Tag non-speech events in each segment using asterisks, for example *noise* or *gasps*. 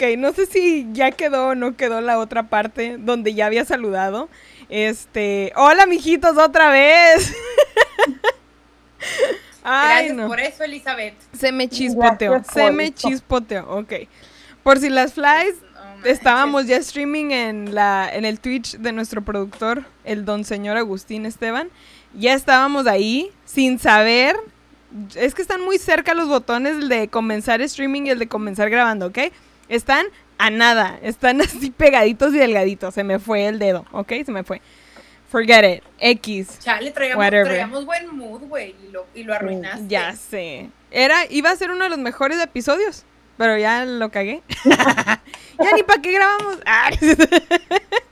Ok, no sé si ya quedó o no quedó la otra parte donde ya había saludado. Este, hola mijitos otra vez. *laughs* Ay, Gracias por eso, Elizabeth. Se me chispoteó, se me chispoteó, ok. Por si las flies, estábamos ya streaming en, la, en el Twitch de nuestro productor, el don señor Agustín Esteban. Ya estábamos ahí sin saber. Es que están muy cerca los botones, el de comenzar streaming y el de comenzar grabando, ¿ok? Están a nada, están *laughs* así pegaditos y delgaditos. Se me fue el dedo, ¿ok? Se me fue. Forget it. X. Chale, traíamos, buen mood, güey, y lo, y lo arruinaste. Ya sé. Era, iba a ser uno de los mejores episodios, pero ya lo cagué. *laughs* ya ni para qué grabamos. *laughs*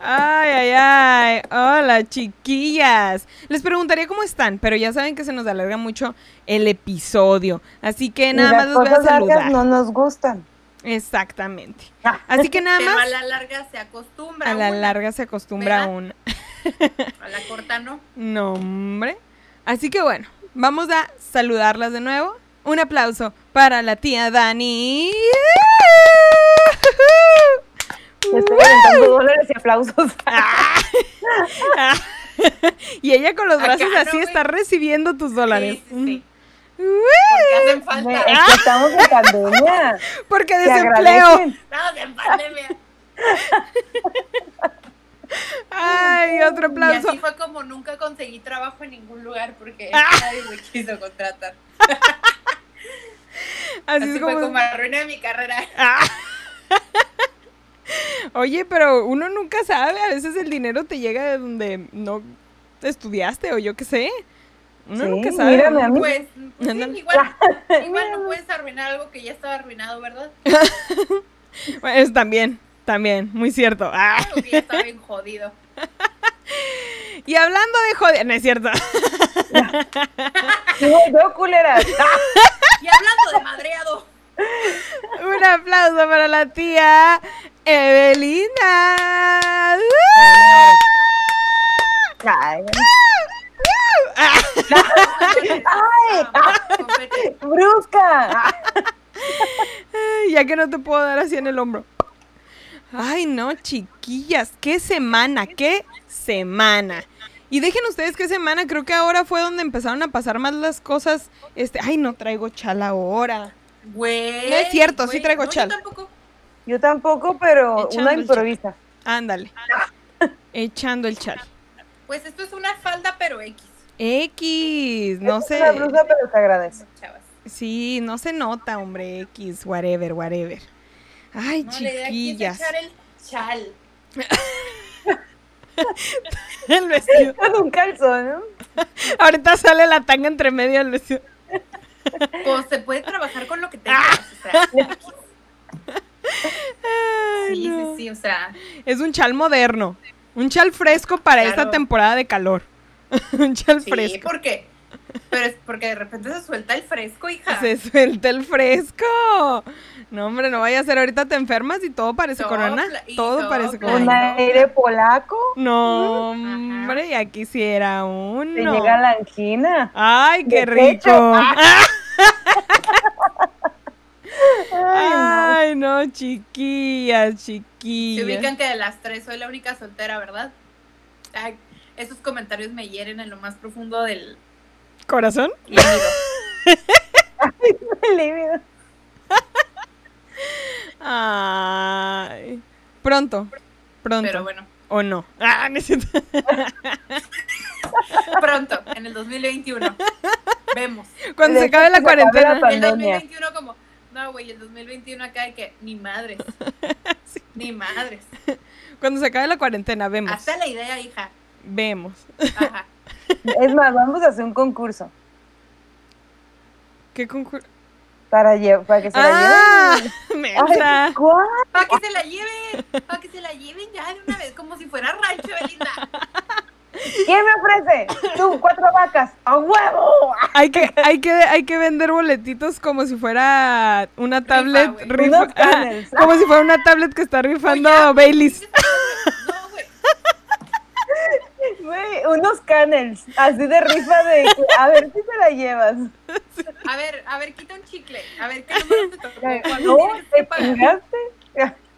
Ay, ay, ay. Hola, chiquillas. Les preguntaría cómo están, pero ya saben que se nos alarga mucho el episodio. Así que nada más los voy a saludar. no nos gustan. Exactamente. Ah. Así que nada *laughs* más. a la larga se acostumbra. A la larga se acostumbra aún. *laughs* A la corta no. No, hombre. Así que bueno, vamos a saludarlas de nuevo. Un aplauso para la tía Dani. *laughs* Estoy aventando dólares y aplausos. *laughs* y ella con los brazos así está recibiendo tus dólares. Sí, Porque hacen falta. Es que estamos en pandemia. *laughs* Porque desempleo. Estamos en pandemia. *laughs* Ay, otro aplauso. Y así fue como nunca conseguí trabajo en ningún lugar porque nadie me quiso contratar. Así, es como... fue como arruiné mi carrera. Oye, pero uno nunca sabe, a veces el dinero te llega de donde no estudiaste o yo qué sé. Uno nunca sabe. Mírame a mí. Pues, igual, *laughs* igual no puedes arruinar algo que ya estaba arruinado, ¿verdad? *laughs* bueno, eso también, también, muy cierto. Ah. que ya *laughs* estaba bien jodido. Y hablando de joder, no es cierto. yo, culeras. Y hablando de madreado. Un aplauso para la tía Evelina. Ay. *laughs* ¡Brusca! ya que no te puedo dar así en el hombro. Ay, no, chiquillas, qué semana, qué semana. Y dejen ustedes qué semana, creo que ahora fue donde empezaron a pasar más las cosas. Este, ay, no traigo chal ahora. Güey. No es cierto, sí traigo chal. Yo tampoco. Yo tampoco, pero una improvisa. Ándale. *laughs* Echando el chal. Pues esto es una falda, pero X. X, no es sé. Una blusa, pero te agradece. Sí, no se nota, hombre, X, whatever, whatever. Ay, chiquillas. echar el chal. *laughs* el vestido. *laughs* Con un calzón, ¿no? Ahorita sale la tanga entre medio del vestido. Pues se puede trabajar con lo que tengas, o sea. *laughs* sí, sí, sí, o sea. Es un chal moderno. Un chal fresco para esta temporada de calor. *laughs* un chal sí, fresco. ¿por qué? Pero es porque de repente se suelta el fresco, hija. Se suelta el fresco. No, hombre, no vaya a ser ahorita te enfermas y todo parece corona. Todo parece corona. ¿Un aire polaco? No, hombre, ya quisiera uno. Te llega la angina. Ay, qué rico. *laughs* Ay, no. chiquillas, chiquillas. Se ubican que de las tres soy la única soltera, ¿verdad? Ay, esos comentarios me hieren en lo más profundo del corazón. Lívido. Ay. Pronto. Pronto. Pero bueno. O no. Ah, necesito. Pronto, en el 2021. Vemos. Cuando se acabe la cuarentena. el 2021 como, no, güey, el 2021 acá hay que, ni madres. *laughs* Ni madres. Cuando se acabe la cuarentena, vemos. Hasta la idea, hija. Vemos. Ajá. *laughs* Es más, vamos a hacer un concurso. ¿Qué concurso? Para, para que se la ah, *laughs* lleven. Ay, para que se la lleven. Para que se la lleven ya de una vez, como si fuera rancho, Belinda. ¿Quién me ofrece? Tú, cuatro vacas. ¡A huevo! Hay que, hay que, hay que vender boletitos como si fuera una tablet rifa, *laughs* como si fuera una tablet que está rifando Oye, Baileys. *laughs* No, güey. Güey, unos canels, así de rifa de, a ver si te la llevas. a ver, a ver, quita un chicle. A ver, ¿qué número te tocó? ¿Cuánto No, te pagar?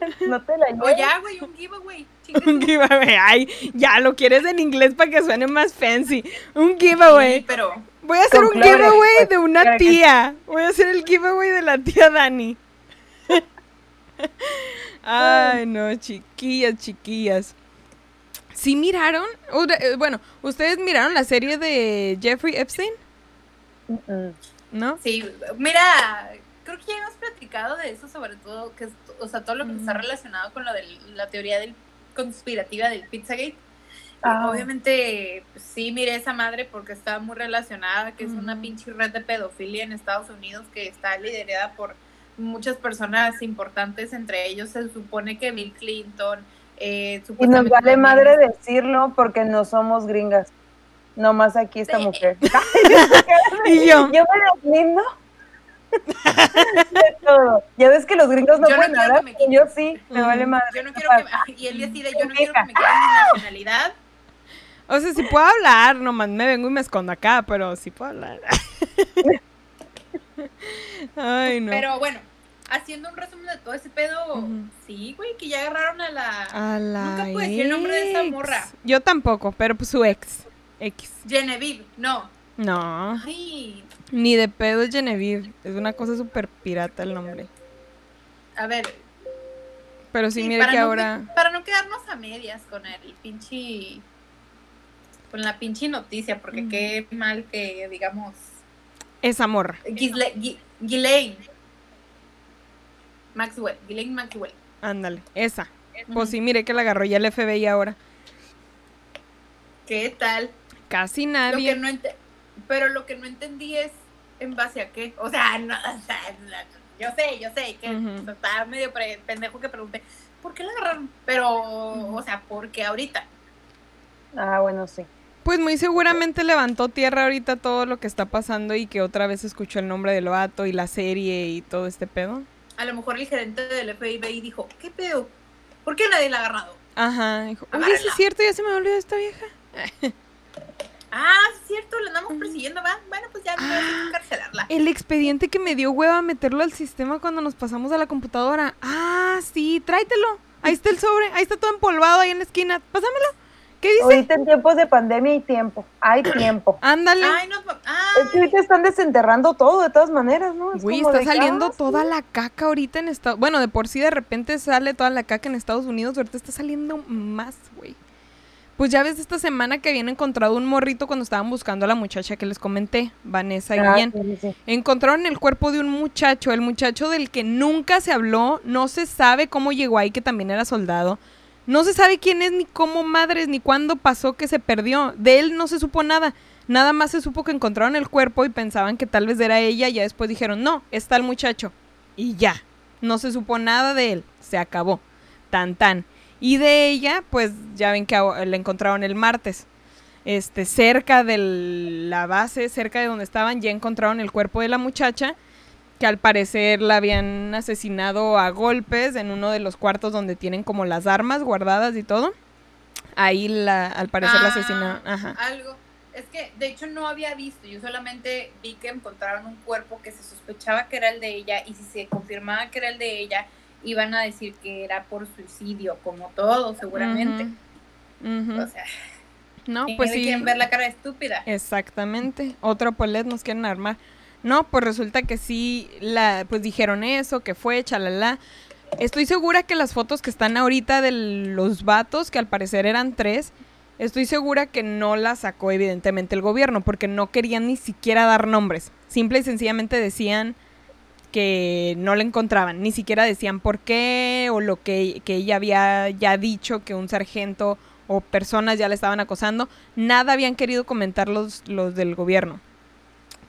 *laughs* No te la O lleves. ya, güey, un giveaway. *laughs* Un giveaway. Ay, ya lo quieres en inglés para que suene más fancy. Un Sí, giveaway. pero Voy a hacer un flores, giveaway pues, de una que- tía. Voy a hacer el giveaway de la tía Dani. *laughs* Ay, no, chiquillas, chiquillas. ¿Sí miraron? O- eh, Bueno, ¿ustedes miraron la serie de Jeffrey Epstein? ¿No? sí, mira, creo que ya hemos platicado de eso, sobre todo, que es, o sea, todo lo que está relacionado con lo de la teoría del conspirativa del Pizzagate. Ah. Obviamente, pues, sí, miré esa madre porque está muy relacionada, que es una pinche red de pedofilia en Estados Unidos que está liderada por muchas personas importantes, entre ellos se supone que Bill Clinton, eh, Y nos vale madre decirlo porque no somos gringas. Nomás aquí esta Sí. mujer. *laughs* *laughs* Y yo, Yo me deslindo *laughs* de todo. Ya ves que los gringos no Yo no pueden hablar, que me yo sí, me vale madre. Yo no quiero que me, y él decide, yo no *laughs* quiero que me quiten mi nacionalidad. o sea, si puedo hablar, nomás me vengo y me escondo acá, pero sí puedo hablar. *laughs* Ay, no. Pero bueno, haciendo un resumen de todo ese pedo, sí, güey, que ya agarraron a la A la Nunca puedo decir el nombre de esa morra. Yo tampoco, pero pues su ex. X. Genevieve. No. No, Ay, ni de pedo es Genevieve. Es una cosa súper pirata el nombre. a ver. Pero sí, sí, mire que no ahora. para no quedarnos a medias con el pinche. Con la pinche noticia, porque Ujú. qué mal que, digamos. Esa morra. Gisle- Ghislaine. Maxwell. Ghislaine Maxwell. Ándale, esa. Pues sí, mire que la agarró ya el FBI ahora. ¿Qué tal? Casi Lo nadie. que no pero lo que no entendí es en base a qué. O sea, no, o sea, no, yo sé, yo sé que sea, estaba medio pre- pendejo que pregunté, ¿por qué la agarraron? Pero, o sea, ¿por qué ahorita? Ah, bueno, sí. Pues muy seguramente levantó tierra ahorita todo lo que está pasando y que otra vez escuchó el nombre del vato y la serie y todo este pedo. A lo mejor el gerente del FBI dijo, ¿qué pedo? ¿Por qué nadie la ha agarrado? Ajá, dijo, oye, sí es cierto, ya se me olvidó esta vieja. *laughs* Ah, es cierto, la andamos persiguiendo, va. Bueno, pues ya no voy a encarcelarla. El expediente que me dio hueva meterlo al sistema cuando nos pasamos a la computadora. Ah, sí, tráetelo. Ahí está el sobre, ahí está todo empolvado ahí en la esquina. Pásamelo. ¿Qué dice? Ahorita en tiempos de pandemia hay tiempo. Hay *clears throat* tiempo. Ándale. Ay, no, ah, Es que ahorita están desenterrando todo de todas maneras, ¿no? Es como está saliendo ah, sí. toda la caca ahorita en Estados Bueno, de por sí de repente sale toda la caca en Estados Unidos, ahorita está saliendo más, güey. Pues ya ves esta semana que habían encontrado un morrito cuando estaban buscando a la muchacha que les comenté, Vanessa Ah, Guillén. sí, sí, sí. Encontraron el cuerpo de un muchacho, el muchacho del que nunca se habló, no se sabe cómo llegó ahí, que también era soldado. No se sabe quién es, ni cómo madres, ni cuándo pasó que se perdió. De él no se supo nada. Nada más se supo que encontraron el cuerpo y pensaban que tal vez era ella. Y ya después dijeron, no, está el muchacho. Y ya. No se supo nada de él. Se acabó. Tan tan. Y de ella, pues ya ven que la encontraron el martes. Este, cerca de la base, cerca de donde estaban, ya encontraron el cuerpo de la muchacha, que al parecer la habían asesinado a golpes en uno de los cuartos donde tienen como las armas guardadas y todo. Ahí la, al parecer la Ah, asesinaron. Ajá. Algo. Es que, de hecho, no había visto. Yo solamente vi que encontraron un cuerpo que se sospechaba que era el de ella. Y si se confirmaba que era el de ella, iban a decir que era por suicidio, como todo, seguramente. O sea, No, ¿quién pues sí. quieren ver la cara estúpida? Exactamente. Otro polet nos quieren armar. No, pues resulta que sí, la, pues dijeron eso, que fue, chalala. Estoy segura que las fotos que están ahorita de los vatos, que al parecer eran tres, estoy segura que no las sacó evidentemente el gobierno, porque no querían ni siquiera dar nombres. Simple y sencillamente decían que no le encontraban, ni siquiera decían por qué o lo que, que ella había ya dicho que un sargento o personas ya le estaban acosando, nada habían querido comentar los, los del gobierno.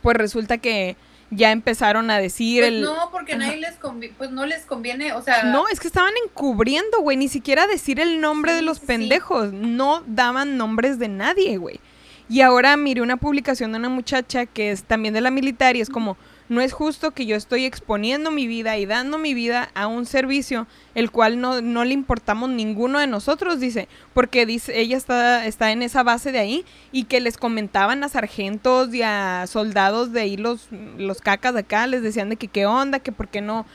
Pues resulta que ya empezaron a decir Pues el... no, porque Ajá. nadie les convi- pues no les conviene, o sea, No, es que estaban encubriendo, güey, ni siquiera decir el nombre de los sí. pendejos, no daban nombres de nadie, güey. Y ahora miré una publicación de una muchacha que es también de la militar y es como, no es justo que yo estoy exponiendo mi vida y dando mi vida a un servicio el cual no, no le importamos ninguno de nosotros, dice, porque dice, ella está, está en esa base de ahí y que les comentaban a sargentos y a soldados de ahí los, los cacas de acá, les decían de que qué onda, que por qué no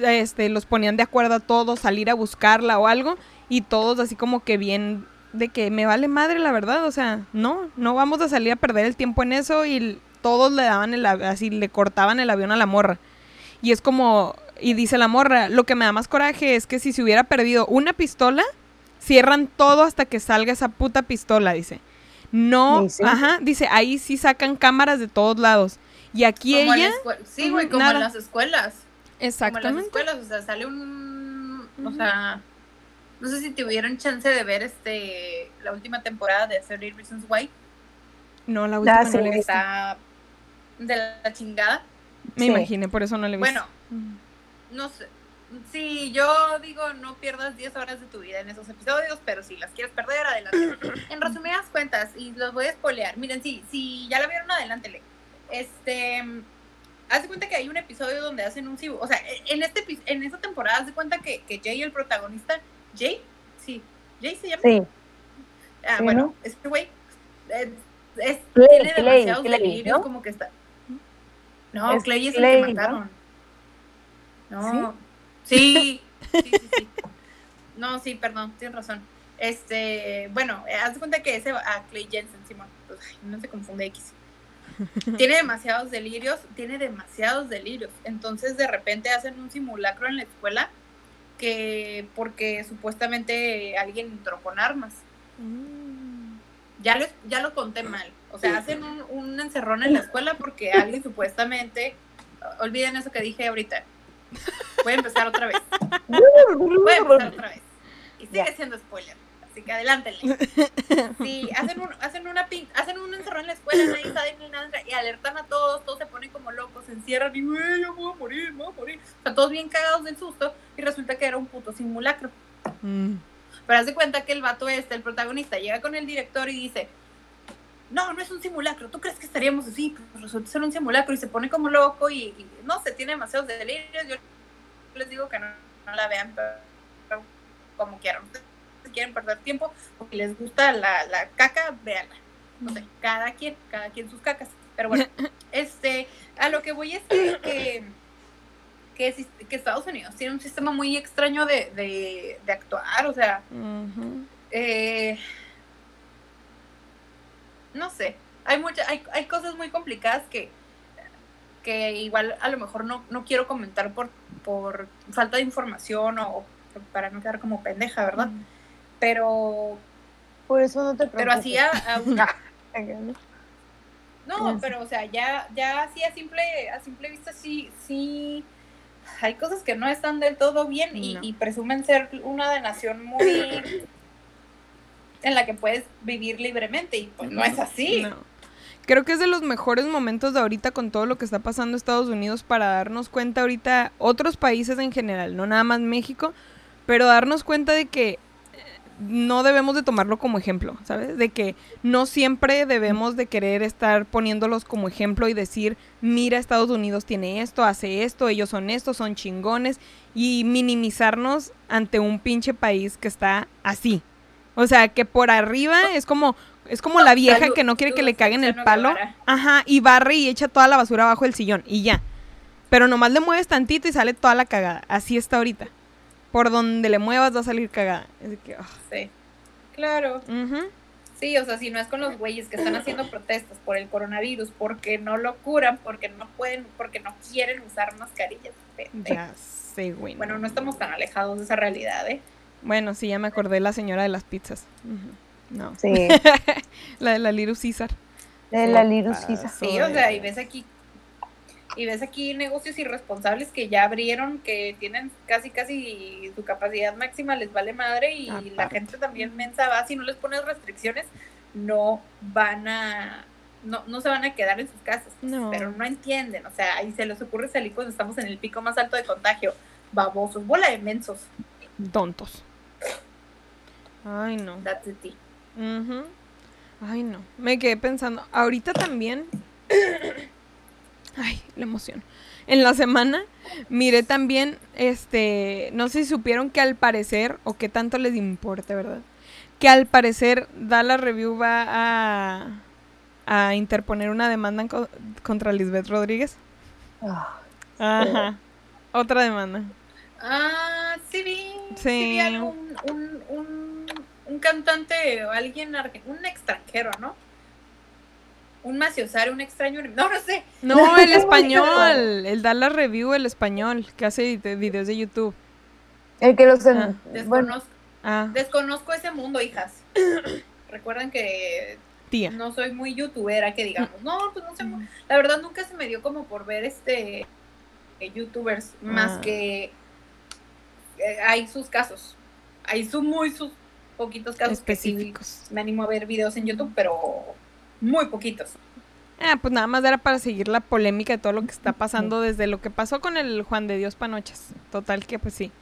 este, los ponían de acuerdo a todos, salir a buscarla o algo, y todos así como que bien de que me vale madre la verdad, o sea, no, no vamos a salir a perder el tiempo en eso y todos le daban el así le cortaban el avión a la morra. Y es como y dice la morra, lo que me da más coraje es que si se hubiera perdido una pistola, cierran todo hasta que salga esa puta pistola, dice. No, ajá, dice, ahí sí sacan cámaras de todos lados. Y aquí ella Sí, güey, como en las escuelas. Exactamente. Como en las escuelas, o sea, sale un o sea, no sé si tuvieron chance de ver este la última temporada de 30 Reasons Why. No, la última no la Está de la chingada. Me imaginé, por eso no le he visto. Bueno, no sé. Sí, yo digo, no pierdas 10 horas de tu vida en esos episodios, pero si las quieres perder, adelante. *clears throat* en resumidas cuentas, y los voy a spoilear, miren, sí, si ya la vieron, adelántele. Este, haz de cuenta que hay un episodio donde hacen un o sea, en este en esa temporada haz de cuenta que, que Jay, el protagonista, Jay, sí, Jay se llama. Sí. Ah, bueno, este güey es, tiene demasiados delirios, como que está. No, Clay es el que mataron. No. ¿Sí? Sí, sí, sí, No, sí, perdón, tienes razón. Este, bueno, haz de cuenta que ese a Clay Jensen, Simón. Pues, no se confunde X. *laughs* tiene demasiados delirios, tiene demasiados delirios. Entonces, de repente hacen un simulacro en la escuela que porque supuestamente alguien entró con armas. Mm. Ya, les, ya lo conté mal. O sea, hacen un, un encerrón en la escuela porque alguien supuestamente, olviden eso que dije ahorita. Voy a empezar otra vez. Voy a empezar otra vez. Y sigue siendo spoiler. Así que adelántenle. *laughs* Sí, hacen un, hacen una pin, hacen un encerrón en la escuela, nadie sabe ni nada, y alertan a todos, todos se ponen como locos, se encierran y güey, yo voy a morir, voy a morir. O sea, todos bien cagados del susto, y resulta que era un puto simulacro. Mm. Pero haz de cuenta que el vato este, el protagonista, llega con el director y dice, no, no es un simulacro, ¿tú crees que estaríamos así? Pues resulta ser un simulacro y se pone como loco y, no sé, tiene demasiados delirios. Yo les digo que no, la vean, pero, como quieran. Si quieren perder tiempo o si les gusta la, la caca, véanla. No sé, cada quien, cada quien sus cacas. Pero bueno, *laughs* este, a lo que voy es que, que, que, Estados Unidos tiene un sistema muy extraño de, de, de actuar, o sea, eh, no sé, hay, mucha, hay, hay cosas muy complicadas que, que igual a lo mejor no, no quiero comentar por, por falta de información o, para no quedar como pendeja, ¿verdad? Pero... Por eso no te preocupes. Pero así a, *laughs* No, pero o sea, ya, ya así a simple, a simple vista sí, sí hay cosas que no están del todo bien y, y, presumen ser una de nación muy en la que puedes vivir libremente y pues no, es así. Creo que es de los mejores momentos de ahorita con todo lo que está pasando en Estados Unidos para darnos cuenta ahorita, otros países en general, no nada más México, pero darnos cuenta de que eh, no debemos de tomarlo como ejemplo, ¿sabes? De que no siempre debemos de querer estar poniéndolos como ejemplo y decir, mira, Estados Unidos tiene esto, hace esto, ellos son estos, son chingones, y minimizarnos ante un pinche país que está así, o sea, que por arriba es como es como la vieja que no quiere que le caguen el palo. Ajá, y barre y echa toda la basura abajo del sillón y ya. Pero nomás le mueves tantito y sale toda la cagada. Así está ahorita. Por donde le muevas va a salir cagada. que, ah. Sí. Claro. Sí, o sea, si no es con los güeyes que están haciendo protestas por el coronavirus, porque no lo curan, porque no pueden, porque no quieren usar mascarillas. Ya sé, güey. Bueno, no estamos tan alejados de esa realidad, ¿eh? Bueno, sí, ya me acordé de la señora de las pizzas. No. Sí. *laughs* la de la Liru César. De la Liru César. Sí, o sea, y ves aquí y ves aquí negocios irresponsables que ya abrieron, que tienen casi casi su capacidad máxima, les vale madre y la gente también mensa va, si no les pones restricciones, no van a, no, no se van a quedar en sus casas, pero no entienden, o sea, ahí se les ocurre salir cuando estamos en el pico más alto de contagio, babosos, bola de mensos. Tontos. Ay, no. That's it. Ay, no. Me quedé pensando. Ahorita también. Ay, la emoción. En la semana miré también, este, no sé si supieron que al parecer, o qué tanto les importa, ¿verdad? Que al parecer Dallas Review va a, a interponer una demanda contra Lisbeth Rodríguez. Ah, Ajá. Otra demanda. Ah, sí vi. Sí. vi un, un, cantante o alguien, un extranjero, ¿no? Un maciosar, un extraño. No, no sé. No, el español. el Dallas Review, el español, que hace videos de YouTube. El que los. Ah. Desconozco. Ah. Desconozco ese mundo, hijas. *coughs* Recuerden que. Tía. No soy muy youtubera, que digamos. No, pues no sé. La verdad, nunca se me dio como por ver este. youtubers, más ah. que. Eh, hay sus casos. Hay sus muy sus poquitos casos específicos. me animo a ver videos en YouTube, pero muy poquitos. Ah, pues nada más era para seguir la polémica de todo lo que está pasando desde lo que pasó con el Juan de Dios Panochas. Total que pues sí.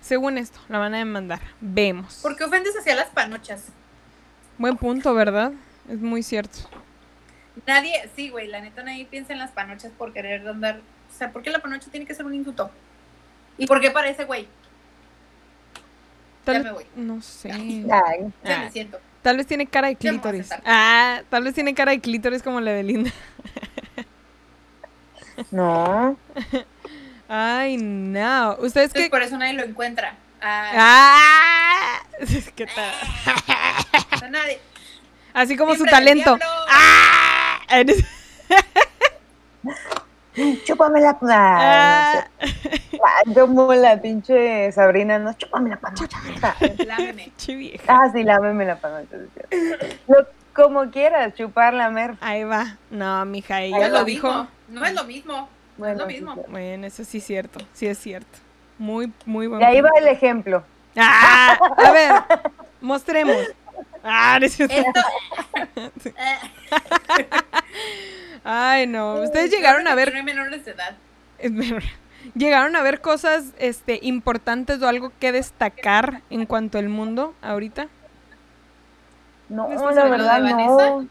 Según esto, la van a demandar. Vemos. ¿Por qué ofendes hacia las panochas? Buen punto, ¿verdad? Es muy cierto. Nadie, sí, güey, la neta nadie piensa en las panochas por querer andar. O sea, ¿por qué la panocha tiene que ser un insulto? ¿Y por qué parece güey? Ya me voy. No sé. ya me siento. Tal vez tiene cara de clítoris. Ah, tal vez tiene cara de clítoris como la de Linda. *laughs* No. Ay, no. Ustedes que. Por eso nadie lo encuentra. Ah. *laughs* ¿Qué tal? nadie. Así como su talento. ¡Ah! *laughs* Chúpame la. Ah. Como la pinche Sabrina, no, chúpame la panocha. Lámeme. Ah, sí, lámeme la panocha. como quieras, chupar, lamer. Ahí va. No, mija, ella lo, dijo. No es lo mismo. Bueno, es lo mismo. bueno, eso sí es cierto. Sí es cierto. Muy, muy bueno. Y ahí va el ejemplo. Ah, a ver, mostremos. Ah, Esto... *laughs* Ay, no. Ustedes llegaron a ver. No hay menores de edad. ¿Llegaron a ver cosas este, importantes o algo que destacar en cuanto al mundo ahorita? No, la verdad no.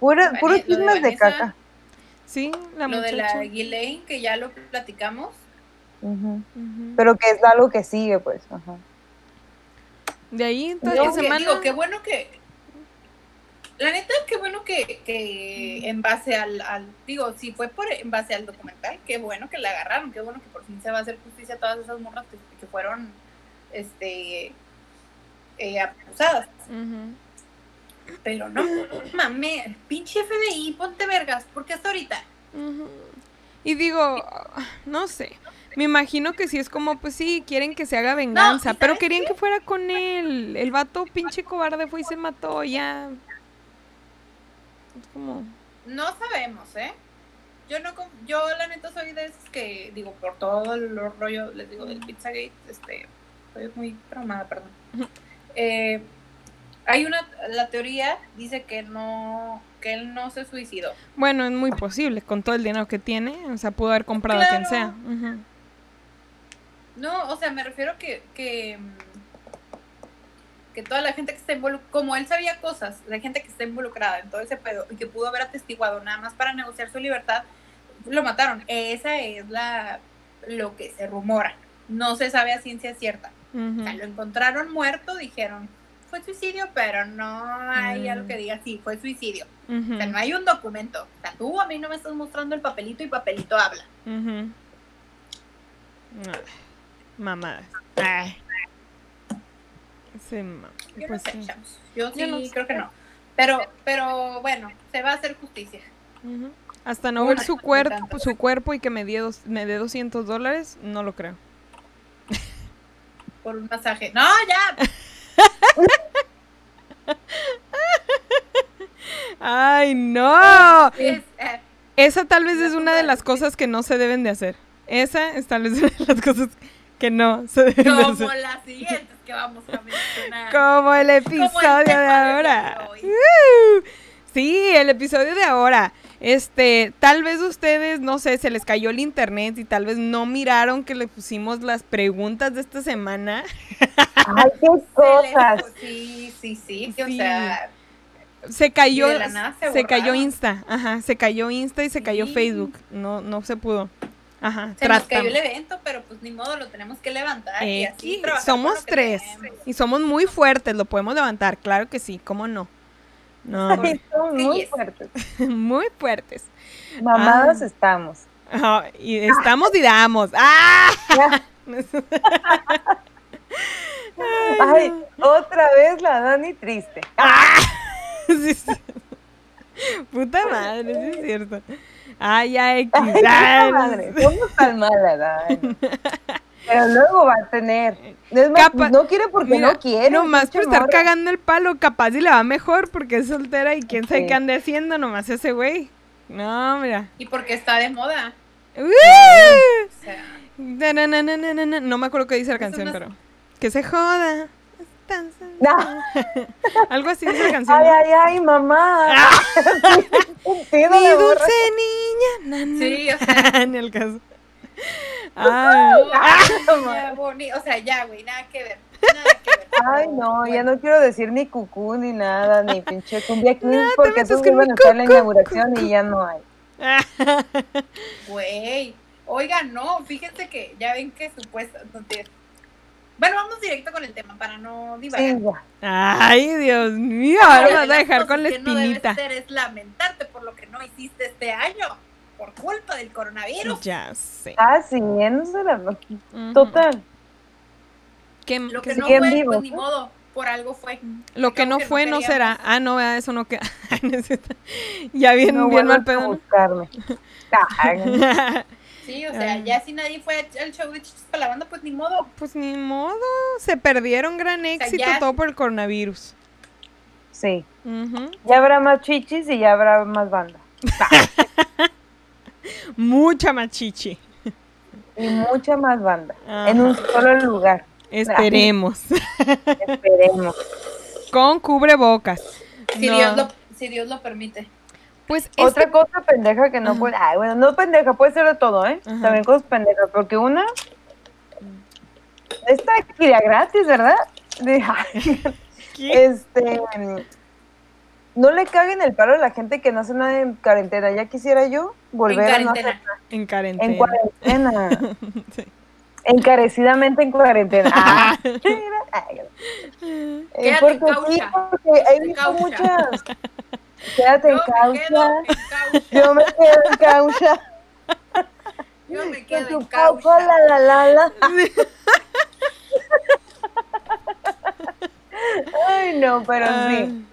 Puro, puros chismes de, caca. Sí, la Lo de la Ghislaine, que ya lo platicamos. Pero que es algo que sigue, pues. Ajá. De ahí, toda semana. Digo, qué bueno que la neta, qué bueno que, que en base al, digo, si fue por en base al documental, qué bueno que la agarraron, qué bueno que por fin se va a hacer justicia a todas esas morras que, fueron, este, eh, acusadas. Pero no, mame, pinche FBI, ponte vergas, porque hasta ahorita. Y digo, no sé, me imagino que si es como, pues sí, quieren que se haga venganza, pero querían que fuera con él. El vato pinche cobarde fue y se mató, ya, como... No sabemos, ¿eh? Yo no, yo la neta soy de esos que, digo, por todo el rollo, les digo, del Pizzagate, este, soy muy traumada, perdón. Eh, hay una, la teoría dice que no, que él no se suicidó. Bueno, es muy posible, con todo el dinero que tiene, o sea, pudo haber comprado a quien sea. No, o sea, me refiero que, que que toda la gente que está involucrada, como él sabía cosas, la gente que está involucrada en todo ese pedo y que pudo haber atestiguado nada más para negociar su libertad, lo mataron. Esa es la lo que se rumora. No se sabe a ciencia cierta. lo encontraron muerto, dijeron, fue suicidio, pero no hay algo que diga, sí, fue suicidio. O sea, no hay un documento. O sea, tú a mí no me estás mostrando el papelito y papelito habla. Mamá. Sí, yo pues Yo sí creo que no. Pero, pero bueno, se va a hacer justicia. Hasta no ver su cuerpo, su cuerpo y que me dé me dé 200 dólares, no lo creo. Por un masaje. No, ya. Ay, no. Eh, Esa tal vez es una de las cosas que no se deben de hacer. Esa es tal vez una de las cosas que no *laughs* se deben Como hacer. las siguientes que vamos a mencionar. Como el episodio de ahora. Uh, sí, el episodio de ahora. Este, tal vez ustedes, no sé, se les cayó el internet y tal vez no miraron que le pusimos las preguntas de esta semana. *laughs* Ay, qué cosas. Sí, sí, sí, o sea, Se cayó, se, cayó Insta, ajá, se cayó Insta y se cayó Facebook, no, no se pudo. Ajá, se nos cayó el evento, pero pues ni modo, lo tenemos que levantar y así Somos tres y somos muy fuertes, lo podemos levantar, claro que sí, cómo no. No, *laughs* muy fuertes. *laughs* muy fuertes. Mamadas ah. estamos. y estamos y damos. ¡Ah! *laughs* Ay, otra vez la Dani triste. ¡Ah! *laughs* Puta madre, sí es cierto. Ay, ya X. Ay, madre, ¿cómo tan mala, Dani? Pero luego va a tener. no quiere porque no quiere. Nomás por estar cagando el palo, capaz y le va mejor porque es soltera y quién sabe qué ande haciendo, nomás ese güey. No, mira. Y porque está de moda. no me acuerdo qué dice la canción, pero. Que se joda. *laughs* Algo así dice la canción. Ay, ay, ay, mamá. *laughs* Mi dulce niña. Sí, o sea. *laughs* el caso. Ah, o sea, ya, güey, nada que ver. Nada que ver. Ay, no, ya no quiero decir ni cucú ni nada, ni pinche cumbia Kings, porque tú iban a estar la inauguración y ya no hay. Güey, oiga, no, fíjense que ya ven que supuestamente bueno, vamos directo con el tema para no divagar. Ay, Dios mío, ahora vas a dejar con la espinita. Que no debe ser es lamentarte por lo que no hiciste este año por culpa del coronavirus. Ya sé. Ah, sí, no la... Total. lo que no fue, pues ni modo, por algo fue. Lo que no fue no será. Ah, no, eso no queda. *laughs* ya bien, bien mal pedo. *laughs* Sí, o sea, ya si nadie fue al show de Chichis para la banda, pues ni modo. Pues ni modo. Se perdieron gran éxito todo por el coronavirus. Sí. Ya habrá más chichis y ya habrá más banda. *laughs* mucha más chichi. Y mucha más banda. En un solo lugar. Esperemos. *laughs* Esperemos. Con cubrebocas. Si, Dios lo, si Dios lo permite. Pues Otra cosa pendeja que no puede. Ay, bueno, no pendeja, puede ser de todo, ¿eh? También cosas pendejas, porque una. Esta quería gratis, ¿verdad? De, *laughs* Este. No le caguen el paro a la gente que no hace nada en cuarentena. Ya quisiera yo volver a no hacer nada. En cuarentena. En cuarentena. *laughs* sí. Encarecidamente en cuarentena. *laughs* Ah, eh, porque sí, porque hay muchas Quédate en causa. Yo me quedo en causa. Yo me quedo en causa. La, la, la, Ay, no, pero sí.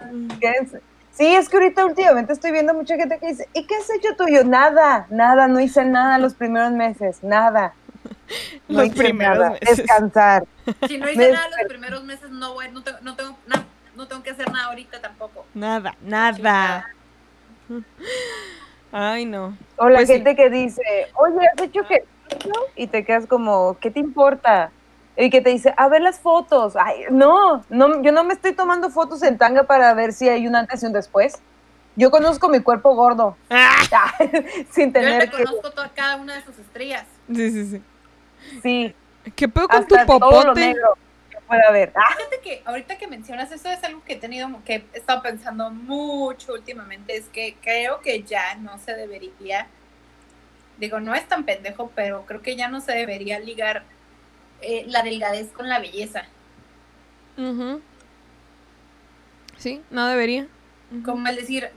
Sí, es que ahorita últimamente estoy viendo mucha gente que dice, ¿y qué has hecho tuyo? Nada, nada, no hice nada los primeros meses, nada. *laughs* No los primeros nada. meses. Descansar. Si no hice nada los primeros meses, no, voy, no, tengo, no tengo nada no tengo que hacer nada ahorita tampoco. Nada, nada. Ay, no. O la pues gente que dice, oye, ¿has hecho que Y te quedas como, ¿qué te importa? Y que te dice, a ver las fotos. Ay, no, no, yo no me estoy tomando fotos en tanga para ver si hay un antes y un después. Yo conozco mi cuerpo gordo. Ah. *laughs* sin tener yo conozco cada una de sus estrellas. Sí, sí, sí. Sí. ¿Qué pedo con tu popote? Pueda ver. Ah. Fíjate que ahorita que mencionas eso es algo que he tenido, que he estado pensando mucho últimamente, es que creo que ya no se debería, digo, no es tan pendejo, pero creo que ya no se debería ligar eh, la delgadez con la belleza. Sí, no debería. Como el decir,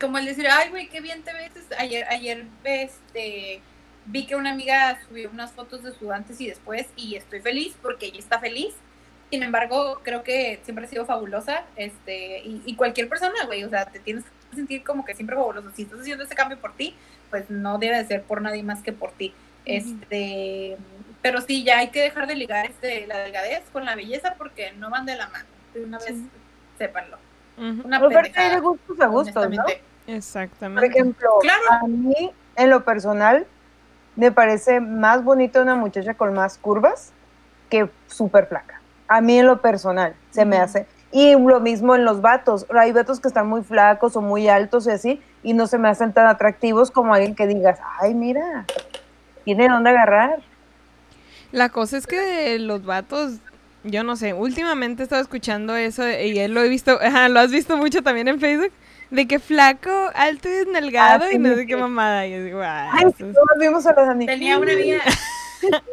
como el decir, ay, güey, qué bien te ves. Ayer, ayer, este, vi que una amiga subió unas fotos de su antes y después y estoy feliz porque ella está feliz sin embargo, creo que siempre ha sido fabulosa, este, y, cualquier persona, güey, o sea, te tienes que sentir como que siempre fabuloso. Si estás haciendo ese cambio por ti, pues no debe de ser por nadie más que por ti. Este, pero sí, ya hay que dejar de ligar este, la delgadez con la belleza porque no van de la mano. De una vez, sépanlo. Una pendejada, de gustos a gustos, ¿no? Exactamente. Por ejemplo, a mí, en lo personal, me parece más bonita una muchacha con más curvas que súper flaca. A mí en lo personal se me hace. Y lo mismo en los vatos. Hay vatos que están muy flacos o muy altos y así, y no se me hacen tan atractivos como alguien que digas, ay, mira, tiene dónde agarrar. La cosa es que los vatos Yo no sé, últimamente he estado escuchando eso y él lo he visto, ajá, lo has visto mucho también en Facebook, de que flaco, alto y desnalgado Ah, y no sé qué mamada. Y yo digo, "Ay, todos vimos a los. Tenía una amiga.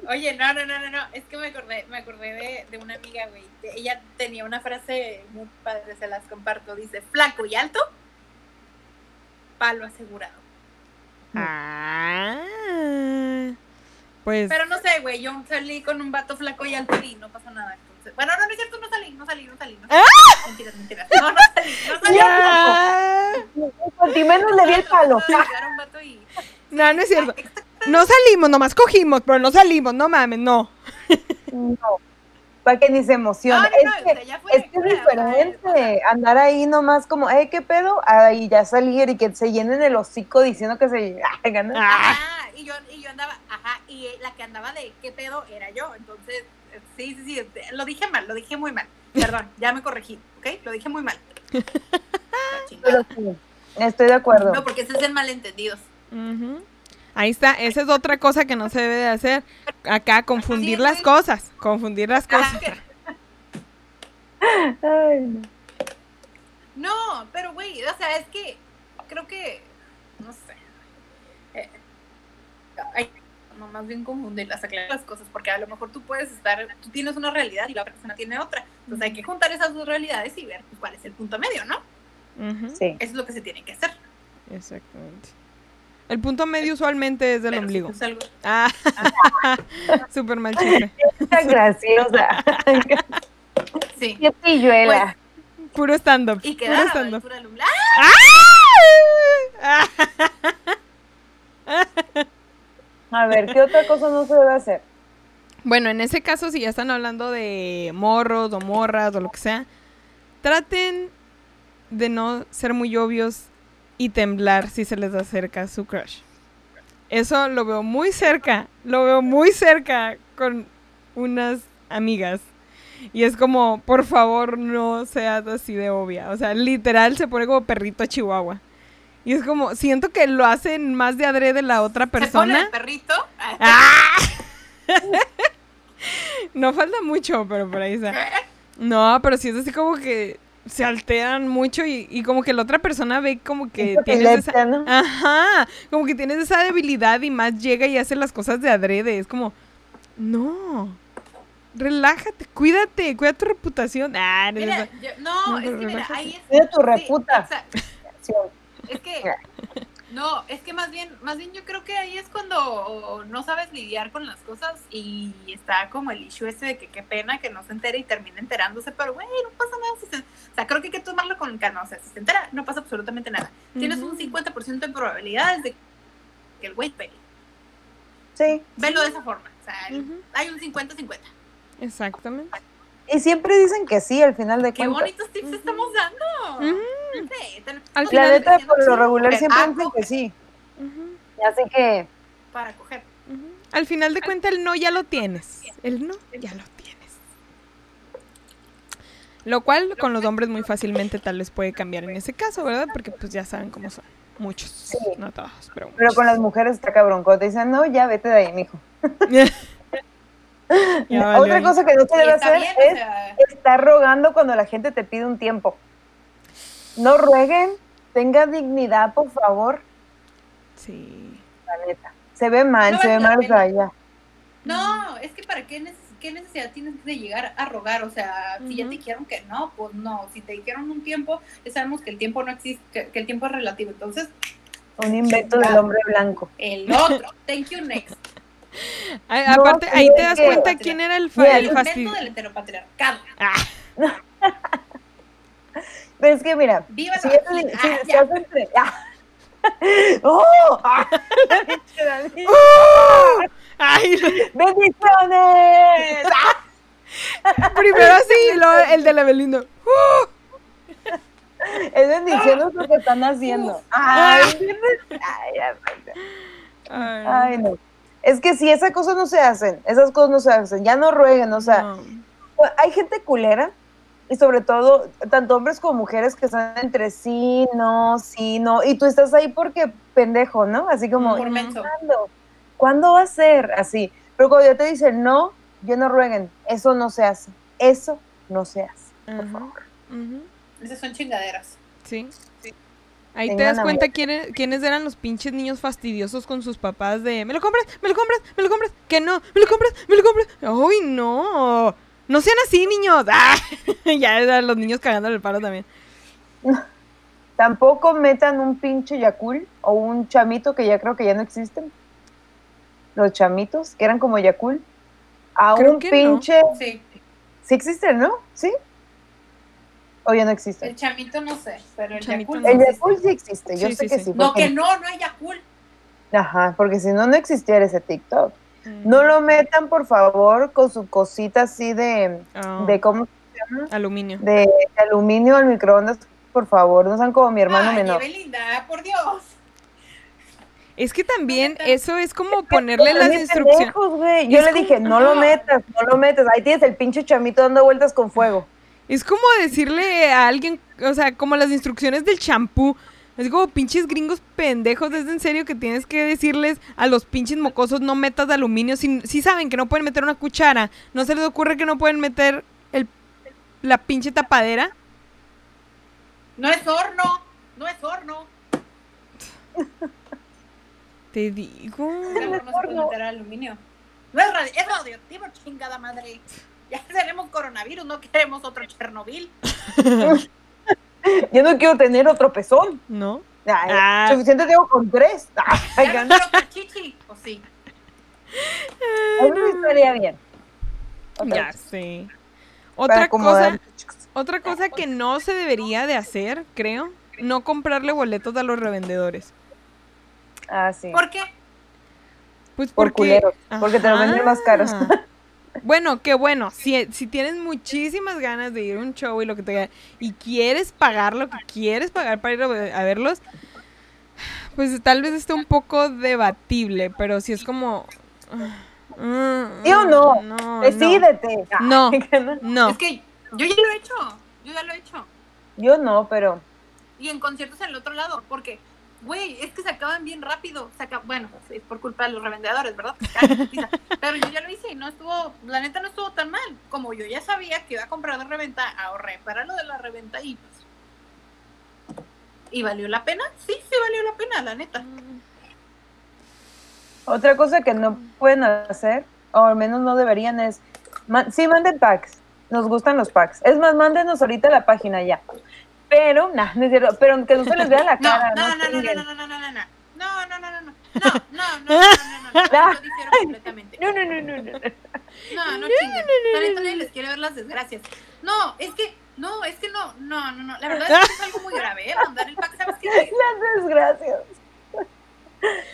Oye, no, no, no, no, no. Es que me acordé, me acordé de, de una amiga, güey. Ella tenía una frase muy padre, se las comparto. Dice, flaco y alto, palo asegurado. Ah, pues, Pero no sé, güey, yo salí con un vato flaco y alto y no pasó nada. Entonces, bueno, no, no es cierto, no salí, no salí, no salí. No salí. Mentiras, mentiras. No, no salí, no salí. ya. Por ti menos le di el palo. No, no es cierto. No salimos, nomás cogimos, pero no salimos, no mames, no. No, para que ni se No, no, emocione. no, es o que, sea, ya fue. es que es diferente andar ahí nomás como, eh, ¿qué pedo? Ah, y ya salir y que se llenen el hocico diciendo que se ganan. Ah, Ajá, y yo, y yo andaba, ajá, y la que andaba de qué pedo era yo. Entonces, sí, sí, sí, lo dije mal, lo dije muy mal. Perdón, ya me corregí, ¿ok? Lo dije muy mal. La chingada. Pero sí, estoy de acuerdo. No, porque ese es el malentendidos. ujú. Ahí está, esa es otra cosa que no se debe de hacer. Acá, confundir las cosas, confundir las cosas. Ay, no. No, pero güey, o sea, es que creo que, no sé. eh, hay, no, más bien confundirlas, aclarar las cosas, porque a lo mejor tú puedes estar, tú tienes una realidad y la otra persona tiene otra. Entonces hay que juntar esas dos realidades y ver pues, cuál es el punto medio, ¿no? Sí. Eso es lo que se tiene que hacer. Exactamente. El punto medio usualmente es del Pero si ombligo. algo- Ah, *laughs* súper mal chiste. Está graciosa. *laughs* Sí. Qué pilluela. Puro stand-up. Y Puro quedar a la stand-up. altura del ombligo. ¡Ah! A ver, ¿qué otra cosa no se debe hacer? Bueno, en ese caso, si ya están hablando de morros o morras o lo que sea, traten de no ser muy obvios y temblar si se les acerca su crush. Eso lo veo muy cerca, lo veo muy cerca con unas amigas. Y es como, por favor, no seas así de obvia. O sea, literal se pone como perrito chihuahua. Y es como, siento que lo hacen más de adrede la otra Se pone persona. el perrito. ¡Ah! *laughs* no falta mucho, pero por ahí está. *laughs* No, pero sí es así como que se alteran mucho y, y como que la otra persona ve como que tienes esa... ¿no? Ajá, como que tienes esa debilidad y más llega y hace las cosas de adrede. Es como, no, relájate, cuídate, cuida tu reputación. Ah, no, Mira, no, yo- no, No, es que mira, relájate. ahí es. Cuida tu sí, reputa. exacto. Sí. Es que no, es que más bien, más bien yo creo que ahí es cuando no sabes lidiar con las cosas y está como el issue ese de que qué pena que no se entere y termina enterándose, pero güey, no pasa nada. Si se- o sea, creo que hay que tomarlo con calma. O sea, si se entera, no pasa absolutamente nada. Tienes un 50% de probabilidades de que el güey pegue. Sí. Velo de esa forma. O sea, hay un 50-50. Exactamente. Y siempre dicen que sí al final de Qué cuentas. bonitos tips estamos dando. Ujú. Sí, te- Al La neta, por lo regular siempre ah, dicen que sí. Ujú, Así que, Para coger. Al final de cuentas, el no ya lo tienes. El no ya lo tienes. Lo cual con los hombres muy fácilmente tal vez puede cambiar en ese caso, ¿verdad? Porque pues ya saben cómo son. Muchos. Sí. No todos, pero pero con las mujeres está cabrón. Cuando te dicen, no, ya vete de ahí, mijo. *laughs* Ya *laughs* Otra cosa que no se debe hacer bien, es o sea, estar rogando cuando la gente te pide un tiempo. No rueguen, tenga dignidad, por favor. Sí. La neta. Se ve mal, No se ve mal, ya. No, es que para qué, neces- qué necesidad tienes de llegar a rogar, o sea, si ya te dijeron que no, pues no, si te dijeron un tiempo, ya sabemos que el tiempo no existe, que, que el tiempo es relativo, entonces Un invento del hombre blanco. el otro, thank you next. Ay, No, aparte, ahí te es das cuenta quién era el, fa- Mira, el El del heteropatriarcado. Ah, *laughs* Pero es que mira, Viva si di- si Ah, ya. hace entre- *laughs* ¡Ah! ¡Oh! *laughs* ¡Ah! Dani. Ay, ¡Bendiciones! ¡Ah! primero así y luego el de la Belinda. ¡Uh! Es bendiciones lo que están haciendo. Ay, ay, ay, Ay, ay, no. Es que si esas cosas no se hacen, esas cosas no se hacen, ya no rueguen, o sea, no. Pues, hay gente culera y sobre todo tanto hombres como mujeres que están entre sí, no, sí, no, y tú estás ahí porque pendejo, ¿no? Así como. ¿cuándo? ¿Cuándo va a ser? Así. Pero cuando ya te dicen no, ya no rueguen, eso no se hace. eso no se hace, por favor. Esas son chingaderas. Sí. Ahí te das cuenta quiénes, quiénes eran los pinches niños fastidiosos con sus papás de ¿Me lo compras? ¿Me lo compras? ¿Me lo compras? Que no, ¿me lo compras? ¿Me lo compras? ¡Uy, no! No sean así, niños. *laughs* ¡Ah! ya eran los niños cagándole el paro también. *laughs* Tampoco metan un pinche Yakul o un chamito que ya creo que ya no existen. Los chamitos, que eran como Yakul. A Creo un que no. pinche. Sí. Sí existen, ¿no? ¿Sí? O ya no El existen. chamito no sé, pero el Chamito Yakult no. El sí existe. Yakul sí existe, yo Sí, sé sí, que sí. sí. No, que no, no hay Yakult. Ajá, porque si no, no existiera ese TikTok. Mm. No lo metan, por favor, con su cosita así de, Ah, de ¿cómo se llama? aluminio. De, de aluminio al microondas, por favor, no sean como mi hermano Ay, menor. Evelinda, por Dios. Es que también eso es como ponerle las instrucciones. Yo le como- dije, no lo metas, no lo metas. Ahí tienes el pinche chamito dando vueltas con fuego. Es como decirle a alguien, o sea, como las instrucciones del champú. Es como pinches gringos pendejos, es en serio que tienes que decirles a los pinches mocosos no metas de aluminio. Si, si saben que no pueden meter una cuchara, no se les ocurre que no pueden meter el, la pinche tapadera. No es horno, no es horno. *laughs* Te digo. No se puede meter aluminio. No es, radi- es radioactivo, chingada madre. Ya tenemos coronavirus, no queremos otro Chernobyl. Yo no quiero tener otro pezón. ¿No? Ay, Ah. Suficiente tengo con tres. Ay, Ya no quiero chichi. O sí. Eso estaría bien. Otra Ya sé. Otra cosa, otra cosa que no se debería de hacer, creo, no comprarle boletos a los revendedores. Ah, sí. ¿Por qué? Pues Por porque, culeros, porque te lo venden más caros. Bueno, qué bueno. Si, si tienes muchísimas ganas de ir a un show y lo que te y quieres pagar lo que quieres pagar para ir a, ve- a verlos, pues tal vez esté un poco debatible, pero si es como. mm, ¿Sí o no? No. Decídete. No. *laughs* No. No. Es que yo ya lo he hecho. Yo ya lo he hecho. Yo no, pero. Y en conciertos en el otro lado. Porque, güey, es que se acaban bien rápido. Se acab- Bueno, es por culpa de los revendedores, ¿verdad? *laughs* Pero yo ya lo hice y no estuvo. La neta no estuvo tan mal. Como yo ya sabía que iba a comprar de reventa, ahorré para lo de la reventa y pues. ¿Y valió la pena? Sí, sí valió la pena, la neta. Otra cosa que no pueden hacer, o al menos no deberían, es. man- sí, manden packs. Nos gustan los packs. Es más, mándenos ahorita la página ya. Pero, nah, no es cierto. Pero que no se les vea la No, cara. no, no, no, no, no, no, no, no, no, no. No, no, no, no, no. No, no, no, no, no, no, no, no. Completamente. No, no, no, no, no. No, no chinguen. Neta nadie les quiere ver las desgracias. No, es que, no, es que no, no, no, no. La verdad es que es algo muy grave, ¿eh? Mandar el pack, ¿sabes qué? Las desgracias.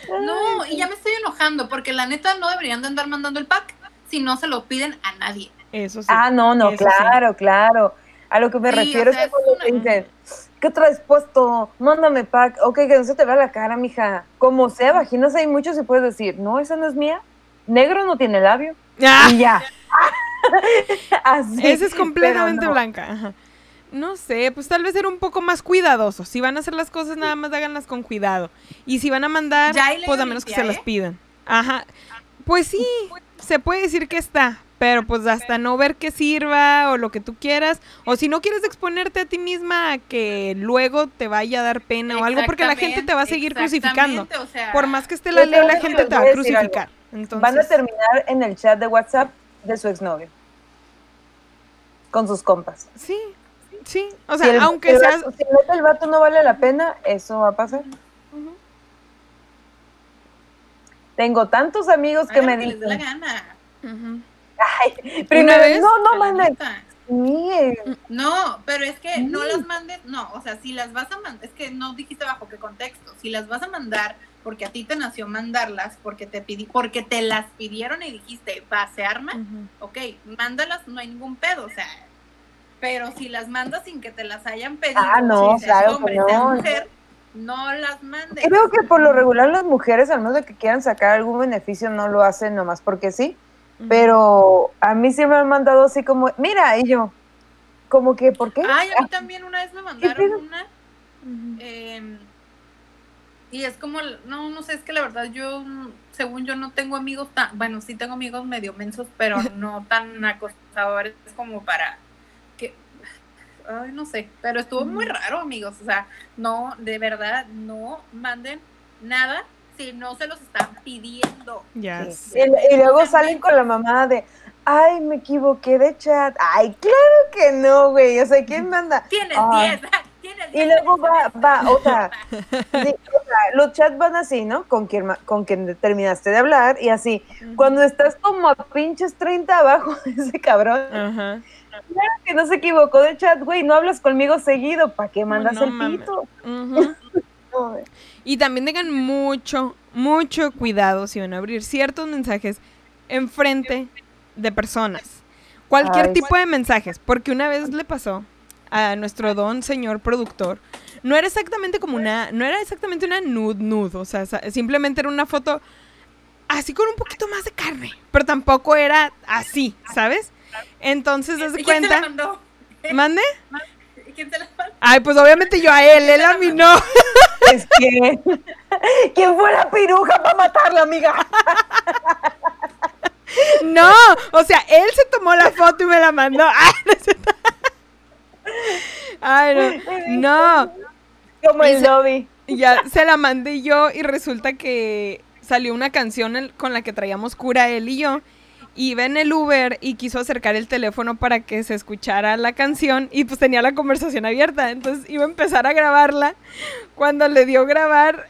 No, y ya me estoy enojando porque la neta no deberían de andar mandando el pack si no se lo piden a nadie. Eso sí. Ah, no, no, Eso sí. claro, claro. A lo que me Sí, refiero o sea, es te una- dicen, ¿qué traes puesto? Mándame pack. Ok, que no se te vea la cara, mija. Como sea, vaginas hay muchos y puedes decir, no, esa no es mía. Negro no tiene labio. Ah, Y ya. *laughs* Así. Esa es completamente no. blanca. Ajá. No sé, pues tal vez ser un poco más cuidadosos. Si van a hacer las cosas, nada más háganlas con cuidado. Y si van a mandar, pues a menos que se las ¿eh? pidan. Ajá. Pues sí, se puede decir que está. Pero pues hasta no ver que sirva o lo que tú quieras. O si no quieres exponerte a ti misma a que luego te vaya a dar pena o algo porque la gente te va a seguir crucificando. O sea, Por más que esté la ley, la gente te va a crucificar. Entonces, Van a terminar en el chat de WhatsApp de su exnovio. Con sus compas. Sí, sí. O Si sea, el- aunque el seas... vato- si neta el vato no vale la pena, eso va a pasar. Tengo tantos amigos que me que les dé la dicen, gana. Ujú. Ay, primero, vez? no, no manden. eh, No, pero es que no Mm. las mandes, no, o sea, si las vas a mandar, es que no dijiste bajo qué contexto, si las vas a mandar porque a ti te nació mandarlas, porque te pidi, porque te las pidieron y dijiste, va, se arma, Ujú. ok, mándalas, no hay ningún pedo, o sea, pero si las mandas sin que te las hayan pedido, Ah, no, si claro hombre, no. seas mujer, no las mandes. Creo que por lo regular las mujeres, al menos de que quieran sacar algún beneficio, no lo hacen nomás porque sí. Pero a mí sí me han mandado así como, mira, y yo, como que, ¿por qué? Ay, a mí también una vez me *laughs* mandaron una, eh, Y es como, no, no sé, es que la verdad yo, según yo no tengo amigos tan, bueno, sí tengo amigos medio mensos, pero *laughs* no tan acosadores como para que, ay, no sé, pero estuvo muy raro, amigos, o sea, no, de verdad, no manden nada si no se los están pidiendo. Y, luego salen con la mamá de, ay, me equivoqué de chat. Ay, claro que no, güey. O sea, ¿quién manda? Tienes 10. *laughs* Y luego va, va, o sea, los chats van así, ¿no? Con quien, con quien terminaste de hablar y así. Cuando estás como a pinches 30 abajo de *laughs* ese cabrón, claro que no se equivocó de chat, güey, no hablas conmigo seguido, ¿para qué mandas el pito? *laughs* y también tengan mucho, mucho cuidado si van a abrir ciertos mensajes enfrente de personas. Cualquier tipo de mensajes, porque una vez le pasó a nuestro don señor productor, no era exactamente como una, no era exactamente una nude nude, o sea, simplemente era una foto así con un poquito más de carne, pero tampoco era así, ¿sabes? Entonces, desde cuenta. ¿Mande? ¿Quién te la mandó? Ay, pues obviamente yo a él, él a mí no. *laughs* Es que. ¿Quién fue la piruja para matarla, amiga? *laughs* No, o sea, él se tomó la foto y me la mandó. *laughs* Ay, no. no. Como el lobby. Ya se la mandé yo y resulta que salió una canción con la que traíamos cura él y yo. Iba en el Uber y quiso acercar el teléfono para que se escuchara la canción y pues tenía la conversación abierta. Entonces iba a empezar a grabarla. Cuando le dio grabar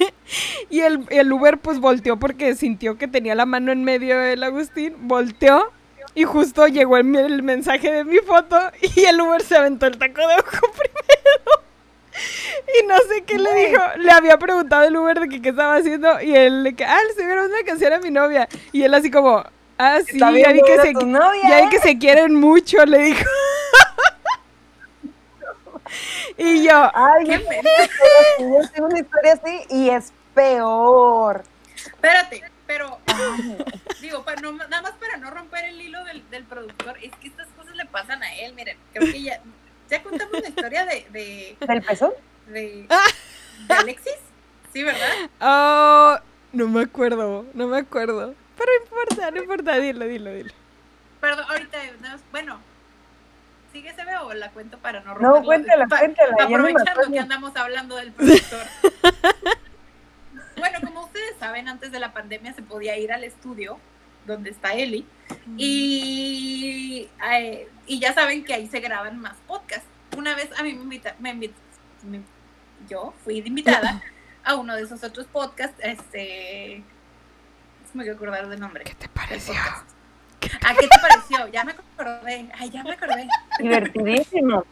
*laughs* y el, el Uber pues volteó porque sintió que tenía la mano en medio del Agustín. Volteó y justo llegó el, el, mensaje de mi foto y el Uber se aventó el taco de ojo *laughs* primero. Y no sé qué le dijo. Le había preguntado el Uber de que qué estaba haciendo y él le que, ah, le estoy grabando una canción a mi novia. Y él así como, ah, sí, ya vi, que se, ya vi que se quieren mucho, le dijo. *laughs* y yo, ay, qué yo tengo una historia así y es peor. Espérate, pero digo, para no, nada más para no romper el hilo del, del, productor, es que estas cosas le pasan a él, miren, creo que ya, ya contamos la historia de, de ¿Del peso? De, de Alexis, sí, ¿verdad? Oh, no me acuerdo, no me acuerdo. Pero no importa, no importa, dilo, dilo, dilo. Perdón, ahorita, bueno, ¿sigue se ve o la cuento para no romper? No, cuéntala, cuéntala. Aprovechando que andamos hablando del productor. *laughs* bueno, como ustedes saben, antes de la pandemia se podía ir al estudio donde está Eli y, eh, y ya saben que ahí se graban más podcasts. Una vez a mí me invita, me invita, yo fui invitada *laughs* a uno de esos otros podcasts, este me quiero acordar del nombre. ¿Qué te pareció? ¿A qué te pareció? Ya me acordé. Ay, ya me acordé. Divertidísimo.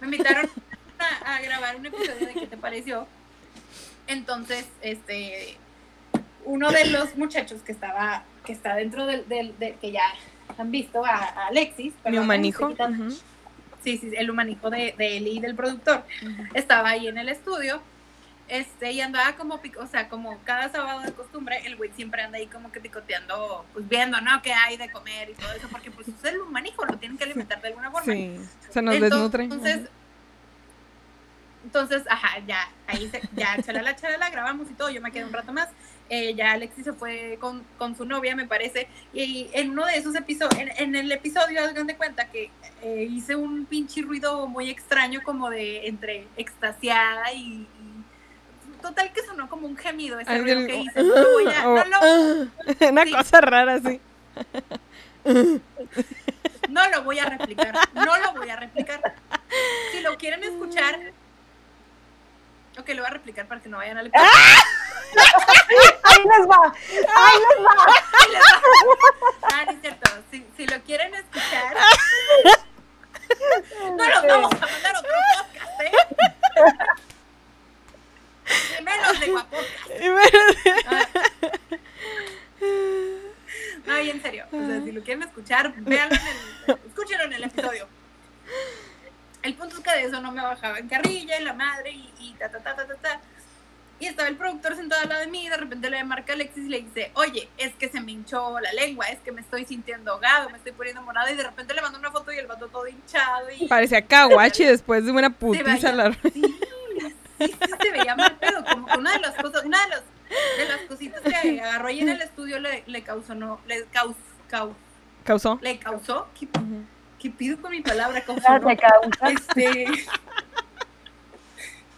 Me invitaron a, grabar un episodio de ¿Qué te pareció? Entonces, este, uno de los muchachos que estaba, que está dentro del, del, que ya han visto a, Alexis. Mi humanijo. Sí, sí, el humanijo de, de él y del productor. Estaba ahí en el estudio este, y andaba como, o sea, como cada sábado de costumbre, el güey siempre anda ahí como que picoteando, pues viendo, ¿no? ¿Qué hay de comer y todo eso? Porque pues es el humanijo, lo tienen que alimentar de alguna forma. Sí, se nos desnutre. Entonces, entonces, ajá, ya, ahí se, ya, chalala, chalala, grabamos y todo, yo me quedé un rato más. Eh, ya Alexis se fue con, con, su novia, me parece, y en uno de esos episodios, en, el episodio, hagan de cuenta que eh, hice un pinche ruido muy extraño, como de entre extasiada y total que sonó como un gemido ese ruido que hice. No lo a, no lo, Una cosa rara, sí. *laughs* No lo voy a replicar, no lo voy a replicar. Si lo quieren escuchar, *laughs* ok, lo voy a replicar para que no vayan al episodio. *laughs* Ahí les va, ahí les va. Ahí les va. Ah, no es cierto. Si, si lo quieren escuchar, no los vamos a mandar otro podcast, ¿eh? Menos de guapocas. No, y en serio. O sea, si lo quieren escuchar, véanlo en el, escúchenlo en el episodio. El punto es que de eso no me bajaba en carrilla y la madre y, y ta, ta, ta, ta, ta, ta. Y estaba el productor sentado al lado de mí y de repente le marca a Alexis y le dice, oye, es que se me hinchó la lengua, es que me estoy sintiendo ahogado, me estoy poniendo morado y de repente le mando una foto y el vato todo hinchado y... Parecía Kawachi *laughs* después de una putiza. Sí, *laughs* sí, sí se veía mal pedo, como que una de las cosas, una de las, de las cositas que *laughs* agarró ahí en el estudio le, le causó, no, le caus, caus, ¿Causó? le causó, ¿qué, qué pido con mi palabra? *laughs* Causó, no? causa. Este,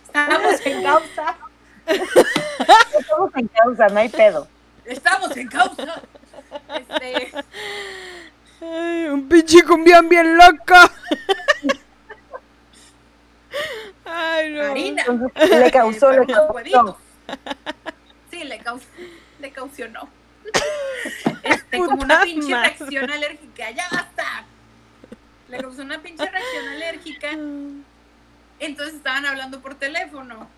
estábamos en causa, Estamos en causa, no hay pedo. estamos en causa, este, Ay, un pinche cumbión bien loco. Ay, no. harina. Entonces, le causó, *laughs* le causó. Sí, le causó, le caucionó. *laughs* Este, como una pinche reacción alérgica, ya basta. Le causó una pinche reacción alérgica. Entonces estaban hablando por teléfono.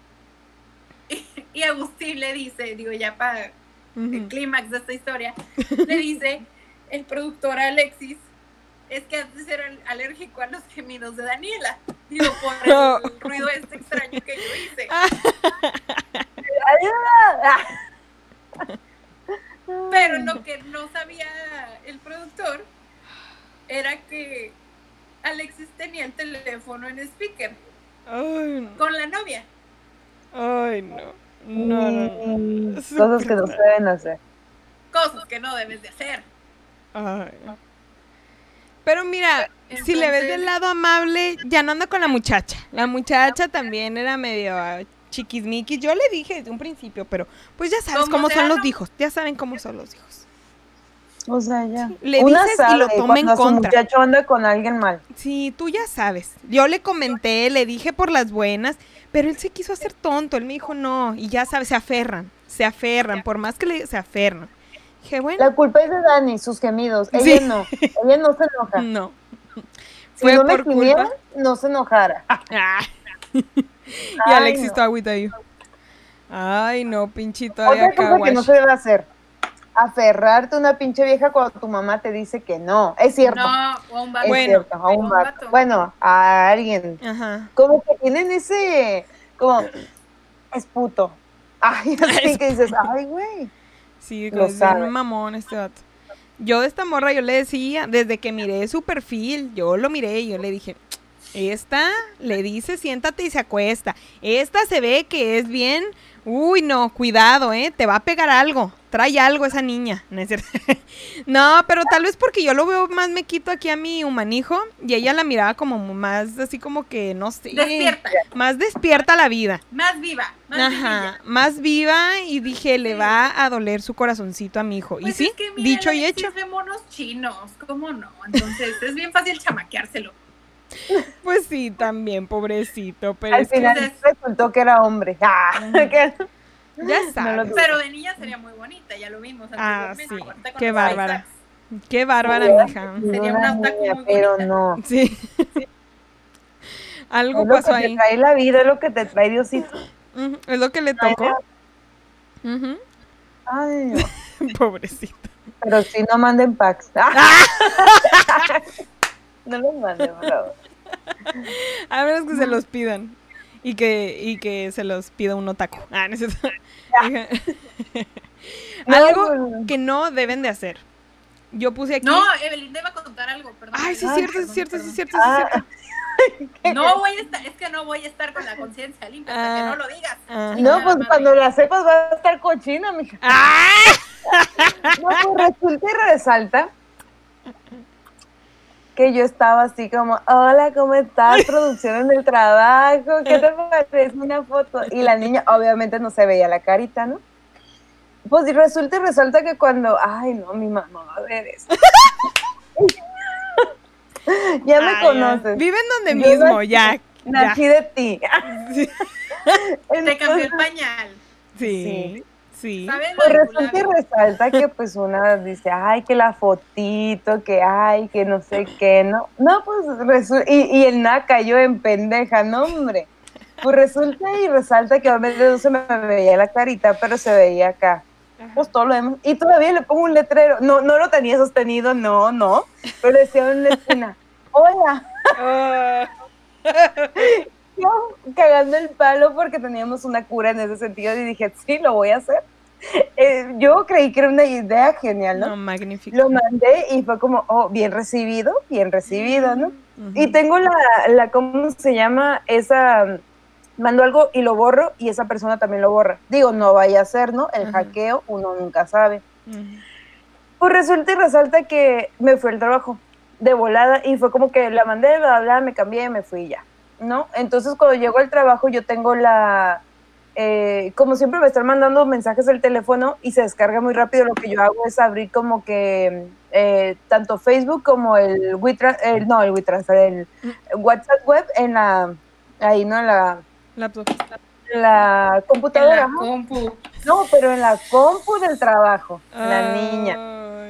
Y, y Agustín le dice, digo ya para el clímax de esta historia, le dice el productor Alexis, es que antes era alérgico a los gemidos de Daniela. Digo, por el ruido este extraño que yo hice. Pero lo que no sabía el productor era que Alexis tenía el teléfono en speaker Ay, no. con la novia. Ay, no. No, no, no. Mm, Cosas que no se deben hacer. Cosas que no debes de hacer. Ay. Pero mira, si le ves del lado amable, ya no anda con la muchacha. La muchacha también era medio ah, chiquismiquis. Yo le dije desde un principio, pero pues ya sabes ¿Cómo son los hijos. Ya saben cómo son los hijos. O sea, ya. Le Una dices y lo toma en cuando su contra. muchacho anda con alguien mal. Sí, tú ya sabes. Yo le comenté, le dije por las buenas, pero él se quiso hacer tonto. Él me dijo no. Y ya sabes, se aferran. Se aferran. Por más que le se aferran. Dije, bueno, La culpa es de Dani, sus gemidos. Ella Sí. no. Ella no se enoja. *laughs* no. Si Fue no me por culpa. no se enojara. Ah. *laughs* y Alexis no. todo agüitadillo. Ay, no, pinchito Otra cosa que no se debe hacer. Aferrarte a una pinche vieja cuando tu mamá te dice que no. Es cierto. No, o a un vato. es Bueno. cierto. A un Un vato. vato. Bueno, a alguien. Ajá. Como que tienen ese. Como. Es puto. Ay, *laughs* así que dices, ay, güey. Sí, Lo es sabe. bien mamón este vato. Yo de esta morra, yo le decía, desde que miré su perfil, yo lo miré y yo le dije, esta le dice siéntate y se acuesta. Esta se ve que es bien, uy no, cuidado, eh, te va a pegar algo. Trae algo esa niña. No, es cierto. *laughs* No, pero tal vez porque yo lo veo más me quito aquí a mi humanijo y ella la miraba como más así como que, no sé. Despierta, Más despierta la vida. más viva, más Ajá, vivilla. más viva y dije, le Sí. va a doler su corazoncito a mi hijo. Pues y sí, es que, mira, dicho y hecho. ve monos chinos, ¿cómo no? Entonces es bien fácil chamaqueárselo. Pues sí, también, pobrecito, pero Al es que final resultó que era hombre. Ah, *laughs* ya *laughs* sabes. lo- Pero de niña sería muy bonita, ya lo vimos Ah, sí. Qué bárbara. Qué bárbara, Sí, mija. Sería una otaku niña, muy pero bonita. no. Sí. *laughs* Algo Es lo pasó que te ahí. trae la vida, es lo que te trae Diosito. Es lo que le tocó. Ay, no. *laughs* Pobrecito. Pero si no manden packs. no los manden, por favor. A menos que se los pidan. Y que, y que se los pida un otaku. Ah, no es cierto. *laughs* Algo que no deben de hacer. Yo puse aquí. No, Evelyn debe contar algo, perdón. Ay, sí, es cierto, sí, cierto, sí, cierto, sí, es Ah, cierto. *laughs* No voy a estar, es que no voy a estar con la conciencia limpia hasta Ah. que no lo digas. Ah. No, pues cuando la sepas va a estar cochina, mija. ¡Ah! *laughs* No, pues resulta y resalta que yo estaba así como, hola, ¿cómo estás? *laughs* Producción en el trabajo, ¿qué te parece una foto? Y la niña obviamente no se veía la carita, ¿no? Pues y resulta y resalta que cuando, ay, no, mi mamá va a ver esto. *laughs* ya me Ay, conoces. Viven donde Yo mismo, nací- ya. ya. Nací de ti. *laughs* Sí. Te cambió el pañal. Sí. Sí. ¿Sabes? Pues resulta y resalta que pues una dice, ay, que la fotito, que ay, que no sé qué, no. No, pues resu- y, y el nada cayó en pendeja, no, hombre. Pues resulta y resalta que obviamente no se me veía la carita, pero se veía acá. Pues todo lo demás. Y todavía le pongo un letrero. No, no lo tenía sostenido, no, no. Pero decía en la esquina, hola. Ah. *laughs* Yo cagando el palo porque teníamos una cura en ese sentido y dije, sí, lo voy a hacer. Eh, yo creí que era una idea genial, ¿no? no, magnífico. Lo mandé y fue como, oh, bien recibido, bien recibido, ¿no? Ujú. Y tengo la, la, ¿cómo se llama? Esa, mando algo y lo borro y esa persona también lo borra. Digo, no vaya a ser, ¿no? El hackeo uno nunca sabe. Pues resulta y resalta que me fue el trabajo de volada y fue como que la mandé, bla, bla, me cambié, me fui ya, ¿no? Entonces cuando llego al trabajo yo tengo la, eh, como siempre me están mandando mensajes del teléfono y se descarga muy rápido, lo que yo hago es abrir como que eh, tanto Facebook como el, WeTransfer, no, el WeTransfer, el WhatsApp web en la, ahí, ¿no? En la... Laptop. La computadora. En la compu. No, pero en la compu del trabajo, la niña.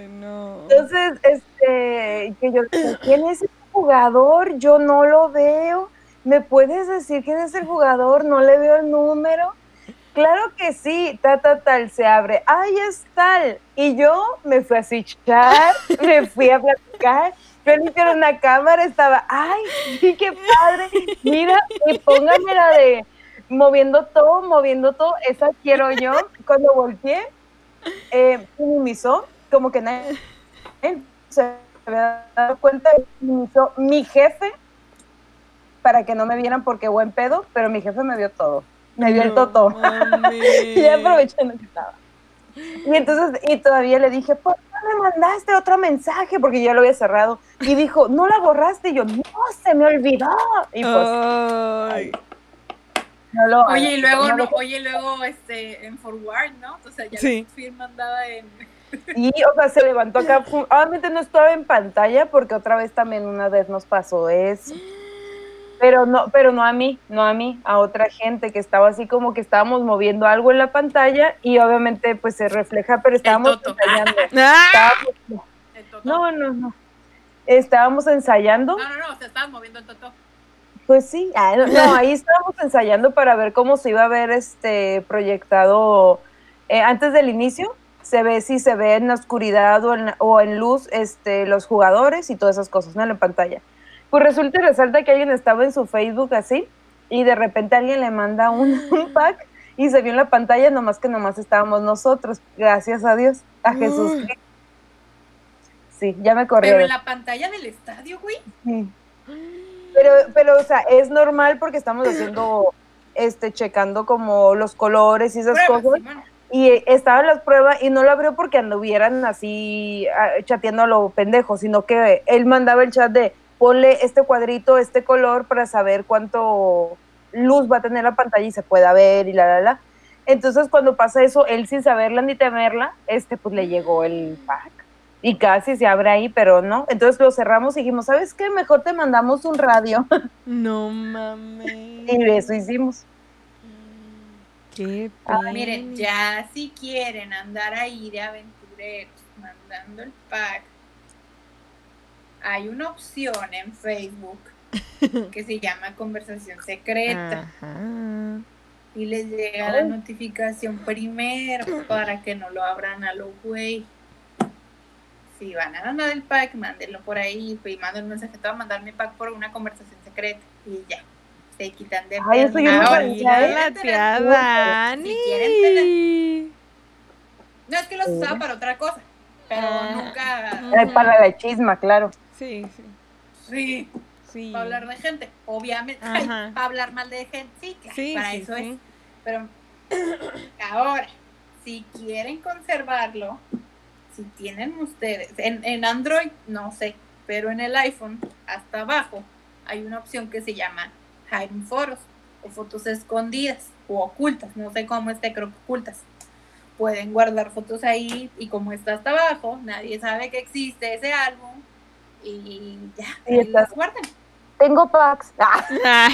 No. Entonces, este, que yo, ¿quién es el jugador? Yo no lo veo. ¿Me puedes decir quién es el jugador? No le veo el número. Claro que sí, ta, ta, tal, se abre. Ay, es tal. Y yo me fui a switchar, *laughs* me fui a platicar. Yo limpié una cámara, estaba, ay, sí, qué padre. Mira, y póngame la de moviendo todo, moviendo todo. Esa quiero yo. Cuando volteé, eh, minimizó, como que nadie se había dado cuenta, minimizó mi jefe para que no me vieran porque buen pedo, pero mi jefe me vio todo. Me vio el toto. *laughs* y aprovechando que estaba. Y entonces, y todavía le dije, ¿por qué me mandaste otro mensaje? Porque ya lo había cerrado. Y dijo, ¿no la borraste? Y yo, no, se me olvidó. Y pues, no lo, oye, y luego, no, oye, luego, este, en forward, ¿no? O sea, ya sí. la firma andaba en... *laughs* Y, o sea, se levantó acá. Obviamente no estaba en pantalla porque otra vez también una vez nos pasó eso. *gasps* *gasps* Pero no, pero no a mí, no a mí, a otra gente que estaba así como que estábamos moviendo algo en la pantalla y obviamente pues se refleja, pero estábamos ensayando. *laughs* Ah. no, no, no. Estábamos ensayando. No, no, no, se estaba moviendo el toto. Pues sí, ah, no, ahí estábamos ensayando para ver cómo se iba a ver este proyectado eh, antes del inicio. Se ve si se ve en la oscuridad o en, o en luz este, los jugadores y todas esas cosas, ¿no? En la pantalla. Pues resulta y resalta que alguien estaba en su Facebook así y de repente alguien le manda un, *laughs* pack y se vio en la pantalla nomás que nomás estábamos nosotros, gracias a Dios, a Jesús. Sí, ya me corrieron. Pero en la pantalla del estadio, güey. Sí. Pero, pero, o sea, es normal porque estamos haciendo, este, checando como los colores y esas cosas. y estaba en las pruebas y no lo abrió porque anduvieran así ah, chateando a lo pendejo, sino que él mandaba el chat de ponle este cuadrito, este color para saber cuánto luz va a tener la pantalla y se pueda ver y la, la, la. Entonces, cuando pasa eso, él sin saberla ni temerla, este, pues le llegó el pack y casi se abre ahí, pero no. Entonces lo cerramos y dijimos, ¿sabes qué? Mejor te mandamos un radio. *laughs* No mames. y eso hicimos. Qué ah, miren, ya si quieren andar ahí de aventureros mandando el pack hay una opción en Facebook que se llama conversación secreta. Y les llega la notificación primero para que no lo abran a los güey. Si van a mandar el pack, mándenlo por ahí y manden un mensaje. Te voy a mandar mi pack por una conversación secreta. Y ya. Se quitan de Ay, eso yo no la. Si quieren tener... No es que los usaba para otra cosa, pero nunca. para la chisma, claro. Sí, sí. Sí. Sí. Para hablar de gente, obviamente. para hablar mal de gente, sí, sí para eso es. Pero *clears throat* ahora, si quieren conservarlo, si tienen ustedes, en, en Android, no sé, pero en el iPhone, hasta abajo, hay una opción que se llama Hiding Photos o fotos escondidas o ocultas, no sé cómo esté, creo que ocultas. Pueden guardar fotos ahí y como está hasta abajo, nadie sabe que existe ese álbum y ya, y las guarden. Tengo packs. *laughs* Ah.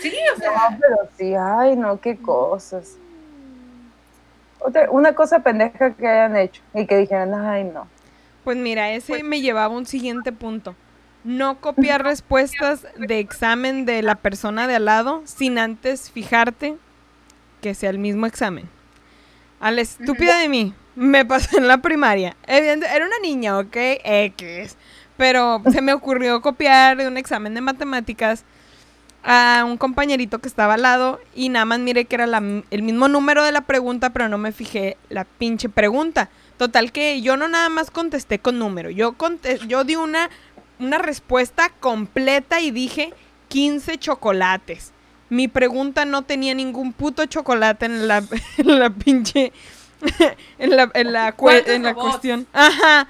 sí, o sea. pero sí, ay, no, qué cosas. Otra, una cosa pendeja que hayan hecho y que dijeran, ay, no. Pues mira, ese pues me llevaba a un siguiente punto. No copiar respuestas de examen de la persona de al lado sin antes fijarte que sea el mismo examen. A la estúpida de mí, me pasó en la primaria. Era una niña, ¿ok? X. Pero se me ocurrió copiar de un examen de matemáticas a un compañerito que estaba al lado y nada más miré que era el mismo número de la pregunta, pero no me fijé la pinche pregunta. Total que yo no nada más contesté con número, yo, yo di una, una respuesta completa y dije 15 chocolates. mi pregunta no tenía ningún puto chocolate en la, *laughs* en la pinche. *laughs* en la, en la, en la cuestión. Ajá.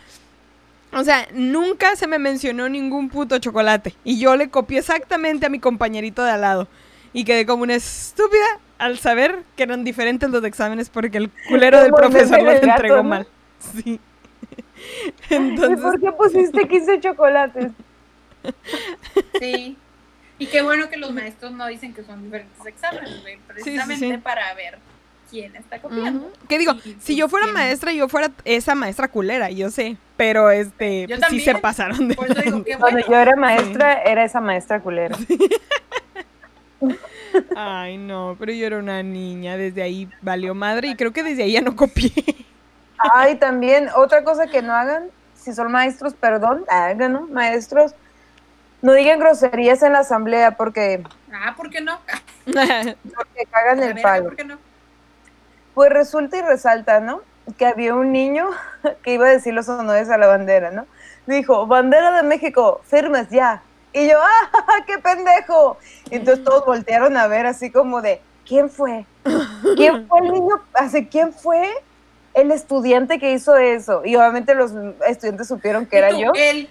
O sea, nunca se me mencionó ningún puto chocolate. Y yo le copié exactamente a mi compañerito de al lado. Y quedé como una estúpida al saber que eran diferentes los exámenes porque el culero del profesor los entregó mal. Sí. Entonces... *laughs* ¿Y por qué pusiste 15 chocolates? *laughs* Sí. Y qué bueno que los maestros no dicen que son diferentes exámenes, precisamente para ver quién está copiando. ¿Qué digo? si yo fuera maestra, yo fuera esa maestra culera, yo sé. Pero este, pues, sí se pasaron de. Cuando yo era maestra, era esa maestra culera. *laughs* Ay, no, pero yo era una niña, desde ahí valió madre y creo que desde ahí ya no copié. Ay, también, otra cosa que no hagan, si son maestros, perdón, hagan, ¿no? Maestros, no digan groserías en la asamblea porque... Ah, ¿por qué no? *laughs* porque cagan el palo. ¿Por qué no? Pues resulta y resalta, ¿no? Que había un niño *laughs* que iba a decir los honores a la bandera, ¿no? Dijo, bandera de México, firmes ya. Y yo, ¡ah, *laughs* qué pendejo! Y entonces todos voltearon a ver así como de, ¿quién fue? ¿Quién *laughs* fue el niño? Así, ¿quién fue el estudiante que hizo eso? Y obviamente los estudiantes supieron que era yo. Él.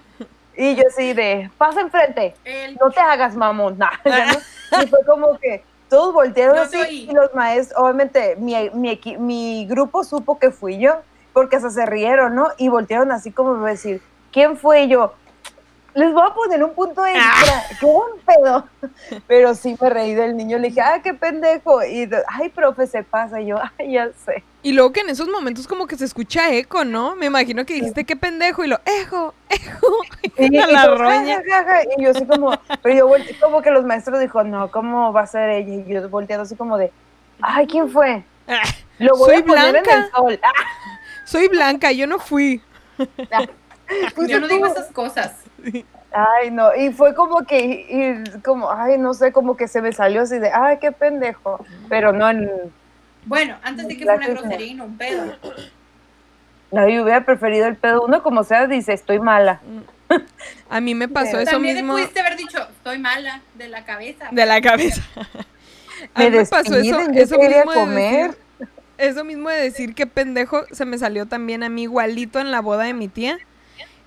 Y yo así de, pasa enfrente, no te hagas mamón. Y fue como que todos voltearon así y los maestros, obviamente mi, mi, mi grupo supo que fui yo, porque hasta se rieron, ¿no? Y voltearon así como decir, ¿quién fue yo? Les voy a poner un punto extra. Ah. Qué buen pedo. Pero sí me reí del niño. Le dije, ah, qué pendejo. Y, ay, profe, se pasa. Y yo, ay, ya sé. Y luego que en esos momentos como que se escucha eco, ¿no? Me imagino que dijiste, qué pendejo. Y lo, ejo, ejo. *laughs* Y, la roña. y yo así como, pero yo como que los maestros dijo, no, ¿cómo va a ser ella? Y yo volteando así como de, ay, ¿quién fue? Ah, lo voy Soy a poner blanca. en el sol. *laughs* Soy blanca, yo no fui. *laughs* Pues yo no digo esas cosas. Ay, no, y fue como que, y, como, ay, no sé, como que se me salió así de, ay, qué pendejo, pero no en... Bueno, antes de que fue una grosería y no un pedo. No, yo hubiera preferido el pedo uno, como sea, dice, estoy mala. A mí me pasó eso También mismo. pudiste haber dicho, estoy mala, de la cabeza. De la cabeza. *laughs* A mí me, pasó eso, eso mismo comer. eso mismo de decir que pendejo se me salió también a mí igualito en la boda de mi tía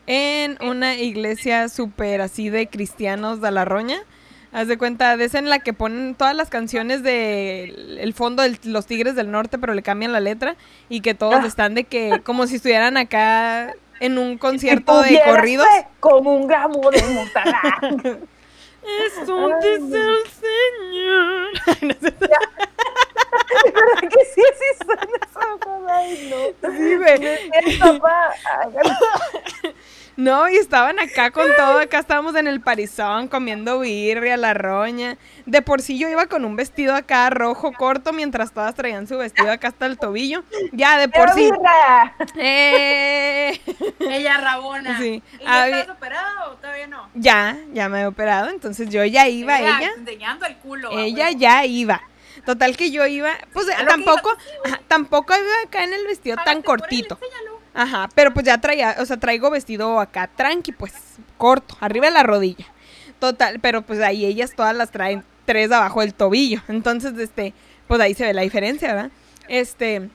en una iglesia súper así de cristianos de la roña. Haz de cuenta, de esa en la que ponen todas las canciones del el fondo de los Tigres del Norte, pero le cambian la letra y que todos ah. están de que, *laughs* como si estuvieran acá en un concierto de corridos. Como un gramo de. Eso dice el Señor. *laughs* no sé. *laughs* que sí, sí suena esa Ay, no. Sí, güey. papá. No, y estaban acá con todo, acá estábamos en el parizón comiendo birria, la roña. De por sí yo iba con un vestido acá rojo corto mientras todas traían su vestido acá hasta el tobillo. Ya, de por sí. Eh... Ella rabona. Sí. ¿Y ya estás operado o todavía no? Ya, ya me he operado, entonces yo ya iba, ella. ella enseñando el culo. Ella ya iba. Total que yo iba, pues tampoco, tampoco iba acá en el vestido tan cortito. Ajá, pero pues ya traía, o sea, traigo vestido acá tranqui, pues corto, arriba de la rodilla. Total, pero pues ahí ellas todas las traen tres abajo del tobillo. Entonces, este, pues ahí se ve la diferencia, ¿verdad? Este,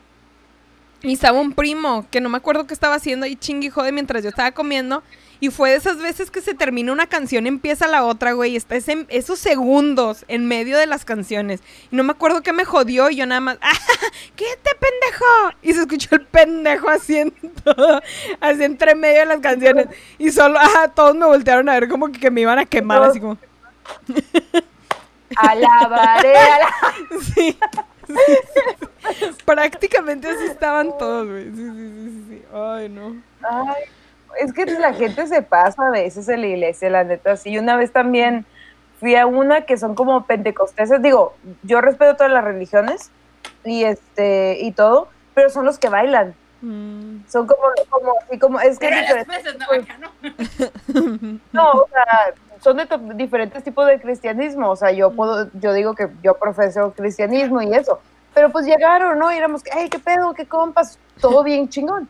y estaba un primo que no me acuerdo qué estaba haciendo ahí chingui jode mientras yo estaba comiendo. Y fue de esas veces que se termina una canción, empieza la otra, güey. Y está ese, esos segundos en medio de las canciones. Y no me acuerdo qué me jodió. Y yo nada más, ¡ah! *laughs* te pendejo! Y se escuchó el pendejo haciendo todo, así entre medio de las canciones. Y solo, ah, todos me voltearon a ver como que, me iban a quemar, así como. Alabaré, la... *laughs* sí. Prácticamente así estaban todos, güey. Sí, sí, sí, sí. Ay, no. Ay, es que la gente se pasa a veces en la iglesia, la neta. Sí, una vez también fui a una que son como pentecosteses. Digo, yo respeto todas las religiones y este y todo, pero son los que bailan. Mm. Son como, como, así como, es que no, *laughs* no, o sea, son de diferentes tipos de cristianismo, o sea, yo puedo, yo digo que yo profeso cristianismo y eso, pero pues llegaron, ¿no? Y éramos, ay, qué pedo, qué compas, todo bien chingón.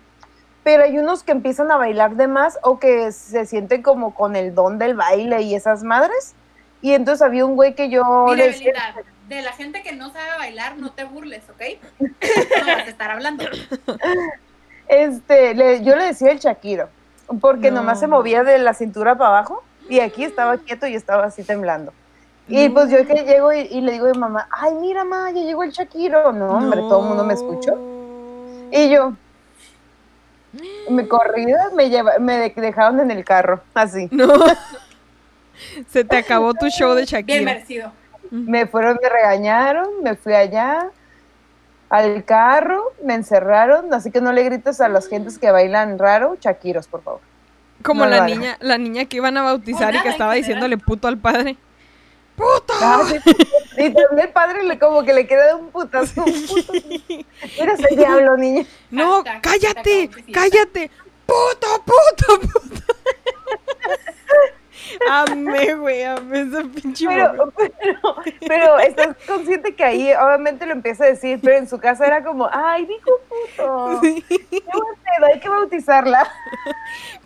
Pero hay unos que empiezan a bailar de más o que se sienten como con el don del baile y esas madres. Y entonces había un güey que yo Mira, le decía, Belinda, de la gente que no sabe bailar, no te burles, ¿ok? No vas a estar hablando. *laughs* este, le- yo le decía el Shakiro, porque No. nomás se movía de la cintura para abajo y aquí estaba quieto y estaba así temblando. Y pues yo que llego y, y le digo a mi mamá, ay, mira, ma, ya llegó el Shakiro. No, hombre, todo el mundo me escuchó. Y yo, me corrida, me, lleva, me de- dejaron en el carro, así. No. *laughs* Se te acabó tu show de Bien Shakira. merecido. Me fueron, me regañaron, me fui allá al carro, me encerraron, así que no le grites a las gentes que bailan raro, Shakiros, por favor. Como No la niña, la niña que iban a bautizar y que estaba diciéndole puto al padre. ¡Puto! Ah, sí. Y también el padre le como que le queda un putazo, un puto. Mira ese diablo, niña. No, cállate, cállate. Puto, puto, puto. *laughs* Amé, güey, amé esa pinche. Pero, pero, pero estás consciente que ahí obviamente lo empieza a decir, pero en su casa era como, ay, dijo puto. Sí. Pedo, hay que bautizarla.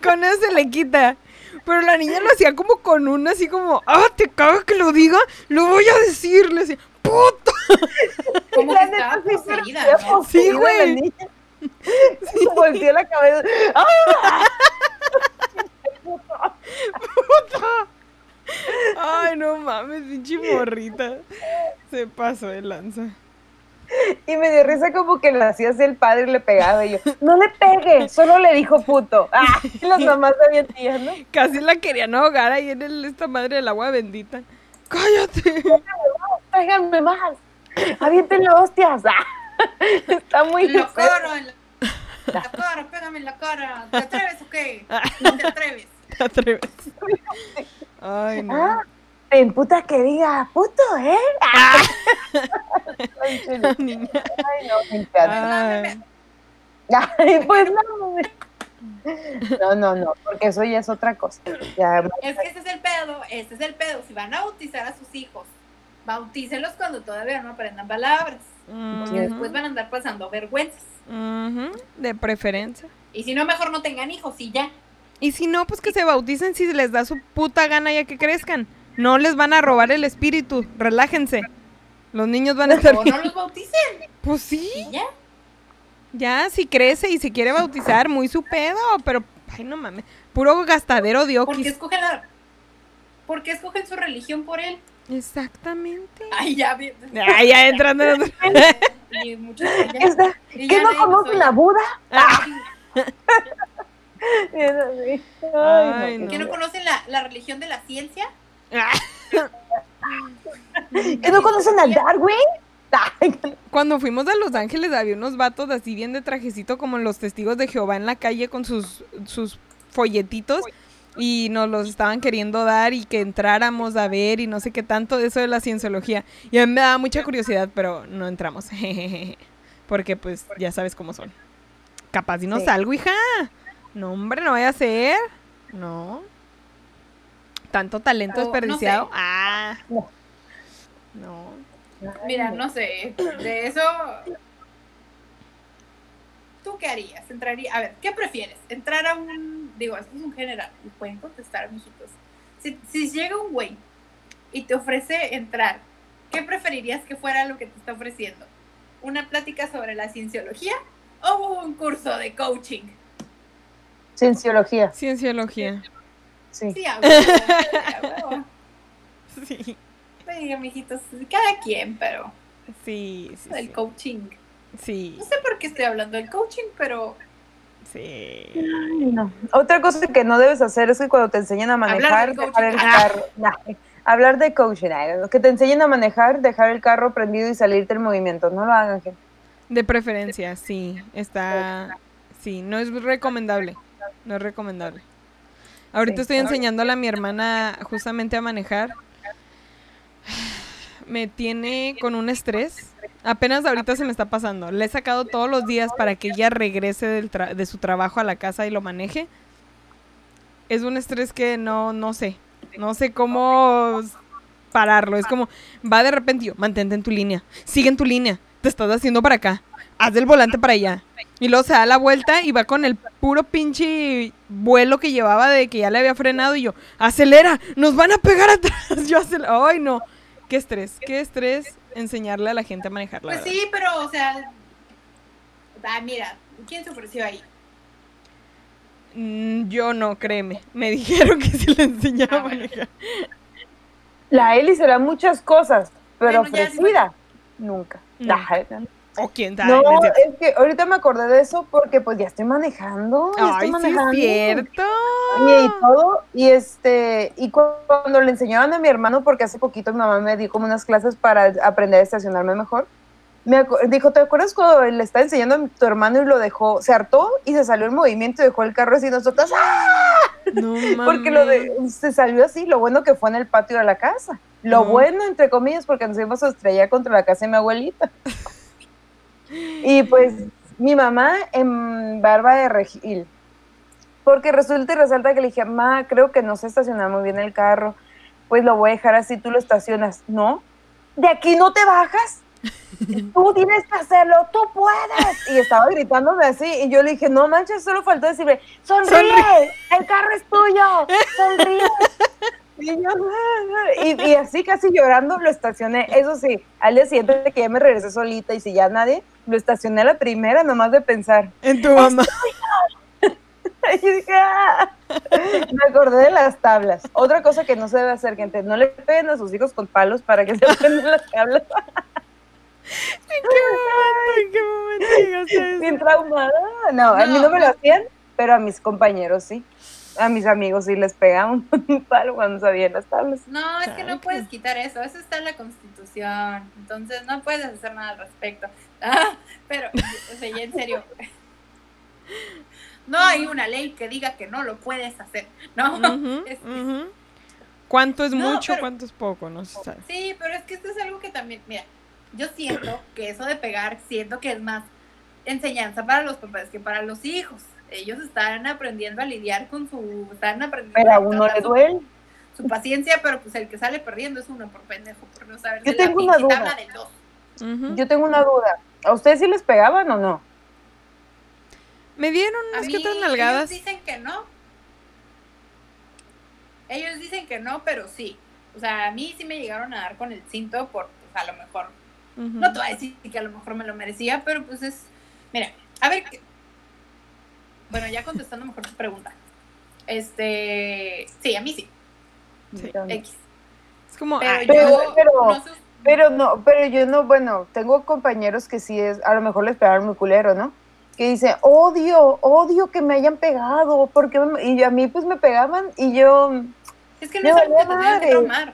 Con eso se le quita. Pero la niña lo hacía como con una así como, ah, te cago que lo diga, lo voy a decir. Le decía, puto. *laughs* Como La que neta, estaba sí, poseída, ¿no? Sí, la güey. niña. *laughs* Volteó la cabeza. ¡Ah! *laughs* Ay, no mames, pinche morrita. Se pasó de lanza. Y me dio risa como que le hacía así el padre y le pegaba. Y yo, no le pegue, solo le dijo puto. *laughs* Ah, y las mamás sabían tías, ¿no? Casi la querían ahogar ahí en el- esta madre del agua bendita. ¡Cállate! *laughs* Péganme más. Aviéntenle hostias. Ah, *laughs* Está muy En la cara, en la, en la cara, pégame en la cara. ¿Te atreves o qué? No te atreves. Te atreves. Ay, no. Ah, en puta que diga, puto, ¿eh? Ah. Ay, *laughs* no, me encanta. Ay, Ay, pues no. No, no, no, porque eso ya es otra cosa. Ya, Es que ese es el pedo, ese es el pedo. Si van a bautizar a sus hijos, bautícenlos cuando todavía no aprendan palabras. Porque ujú, después van a andar pasando vergüenzas. De preferencia. Y si no, mejor no tengan hijos y ya. Y si no, pues que se bauticen si les da su puta gana ya que crezcan. No les van a robar el espíritu. Relájense. Los niños van a estar bien. no los bauticen Pues sí. ya. Ya, si crece y se quiere bautizar, muy su pedo. Pero, ay, no mames. Puro gastadero de Porque okis. escogen la... Porque escogen su religión por él. Exactamente. Ay, ya. Ay, ya entrando en *laughs* otro- Y muchos ya- Esta- y ¿Qué ya no nadie nos conocen oye. a Buda? *laughs* *laughs* Ay, Es así. Ay, no. no, ¿Que no conocen la, la religión de la ciencia? ¿Que no conocen a Darwin? Cuando fuimos a Los Ángeles había unos vatos así bien de trajecito como los testigos de Jehová en la calle con sus, sus folletitos y nos los estaban queriendo dar y que entráramos a ver y no sé qué tanto de eso de la cienciología. Y a mí me daba mucha curiosidad, pero no entramos. *laughs* Porque pues ya sabes cómo son. Capaz y no Sí. salgo, hija. No, hombre, no vaya a ser. No. Tanto talento O, no desperdiciado. sé. Ah. No. No. Mira, no sé, de eso... ¿Tú qué harías? Entraría, a ver, ¿qué prefieres? Entrar a un, digo, esto es un general, y pueden contestar, mijitos. Si, si llega un güey y te ofrece entrar, ¿qué preferirías que fuera lo que te está ofreciendo? ¿Una plática sobre la cienciología o un curso de coaching? Cienciología, Cienciología. Sí. Sí, a huevo, a huevo. *laughs* Sí. Sí, mijitos, cada quien, pero Sí, sí, el sí. coaching. Sí, No sé por qué estoy hablando del coaching, pero sí. Ay, no. Otra cosa que no debes hacer es que cuando te enseñan a manejar, de dejar el coaching. carro. Nah, hablar de coaching, que te enseñen a manejar, dejar el carro prendido y salirte del movimiento. No lo hagan, gente. De preferencia, sí. Está. Sí, no es recomendable. No es recomendable. Ahorita estoy enseñándole a mi hermana justamente a manejar. Me tiene con un estrés. Apenas ahorita se me está pasando. Le he sacado todos los días para que ella regrese del tra- de su trabajo a la casa y lo maneje. Es un estrés que no, no sé. No sé cómo pararlo. Es como, va de repente yo, mantente en tu línea. Sigue en tu línea. Te estás haciendo para acá. Haz del volante para allá. Y luego se da la vuelta y va con el puro pinche vuelo que llevaba de que ya le había frenado y yo, acelera, nos van a pegar atrás. *laughs* Yo acelero, ay no, qué estrés, qué estrés enseñarle a la gente a manejar Pues sí, pero, o sea, ah, mira, ¿quién se ofreció ahí? Mm, yo no, créeme. Me *laughs* dijeron que se le enseñaba a ah, manejar. La Eli será muchas cosas, pero ofrecida, nunca. O quién sabe. No, es que ahorita me acordé de eso porque pues ya estoy manejando. Ya estoy manejando. Sí es cierto. Y, todo. Y este, y cuando le enseñaban a mi hermano, porque hace poquito mi mamá me dio como unas clases para aprender a estacionarme mejor. Me dijo, ¿te acuerdas cuando le estaba enseñando a tu hermano y lo dejó? Se hartó y se salió el movimiento y dejó el carro así nosotros. ¡ah! No, *laughs* porque lo de, se salió así, lo bueno que fue en el patio de la casa. Lo bueno, entre comillas, porque nos íbamos a estrellar contra la casa de mi abuelita. Y pues mi mamá en Barba de Regil. Porque resulta y resalta que le dije, mamá, creo que no se estaciona muy bien el carro. Pues lo voy a dejar así, tú lo estacionas. No, de aquí no te bajas *laughs* tú tienes que hacerlo, tú puedes. Y estaba gritándome así, y yo le dije, no manches, solo faltó decirle, sonríe, el carro es tuyo, sonríe. *laughs* Y, y, así casi llorando lo estacioné. Eso sí, al día siguiente que ya me regresé solita y si ya nadie, lo estacioné a la primera nomás de pensar. En tu mamá. *laughs* Y ah". Me acordé de las tablas. Otra cosa que no se debe hacer, gente, no le peguen a sus hijos con palos para que se *laughs* aprendan las tablas. ¿En qué momento, en qué momento Bien traumada. No, a mí no me lo hacían, pero a mis compañeros sí. A mis amigos sí les pegaban *laughs* un palo cuando sabían las tablas. No, es que no puedes quitar eso. Eso está en la Constitución. Entonces no puedes hacer nada al respecto. *laughs* Ah, pero, o sea, ya en serio. No hay una ley que diga que no lo puedes hacer. No. *laughs* ¿Cuánto es mucho? ¿Cuánto es poco? No se sabe. Sí, pero es que esto es algo que también, mira, yo siento que eso de pegar, siento que es más enseñanza para los papás que para los hijos. Ellos están aprendiendo a lidiar con su, están aprendiendo pero a uno le duele. Su, paciencia, pero pues el que sale perdiendo es uno por pendejo, por no saber Yo tengo una duda. Yo tengo una duda. ¿A ustedes sí les pegaban o no? Me dieron unas que otras nalgadas. Ellos dicen que no. Ellos dicen que no, pero sí. O sea, a mí sí me llegaron a dar con el cinto por, pues, a lo mejor no te voy a decir que a lo mejor me lo merecía, pero pues es. Mira, a ver. Bueno, ya contestando mejor tu pregunta. Este. Sí, a mí sí. X. Es como. Pero, yo, pero, pero, no, pero yo no, bueno, tengo compañeros que sí es. A lo mejor les pegaron muy culero, ¿no? Que dicen, odio, odio que me hayan pegado, porque y a mí pues me pegaban y yo. Es que no es algo que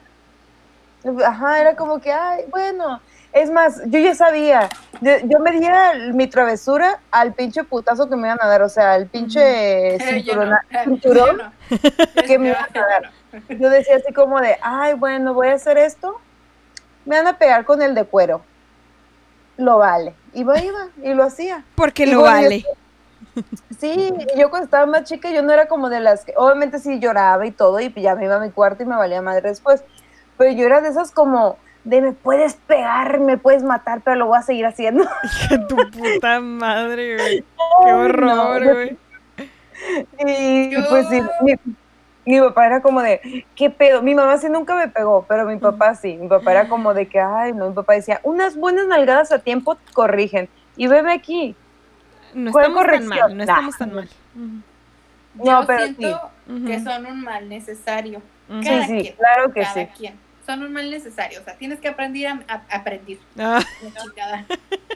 Ajá, era como que, ay, bueno, es más, yo ya sabía, yo, me diera mi travesura al pinche putazo que me iban a dar, o sea, al pinche *laughs* cinturón, que me iban a dar. Yo decía así como de, ay, bueno, voy a hacer esto, me van a pegar con el de cuero. Lo vale. Y iba, iba, y lo hacía. Porque lo vale. *laughs* sí, yo cuando estaba más chica, yo no era como de las que, obviamente sí lloraba y todo, y ya me iba a mi cuarto y me valía madre después. Pero yo era de esas como, de me puedes pegar, me puedes matar, pero lo voy a seguir haciendo. *laughs* tu puta madre, güey. Qué horror, güey. Y pues sí, mi, papá era como de, ¿qué pedo? Mi mamá sí nunca me pegó, pero mi papá sí. Mi papá era como de que, ay, no, mi papá decía, unas buenas nalgadas a tiempo corrigen. Y veme aquí. No estamos tan mal, no estamos tan mal. No, pero siento que son un mal necesario. sí, sí, claro que sí. Quien son un mal necesario. O sea, tienes que aprender a, aprender. *laughs* Ah.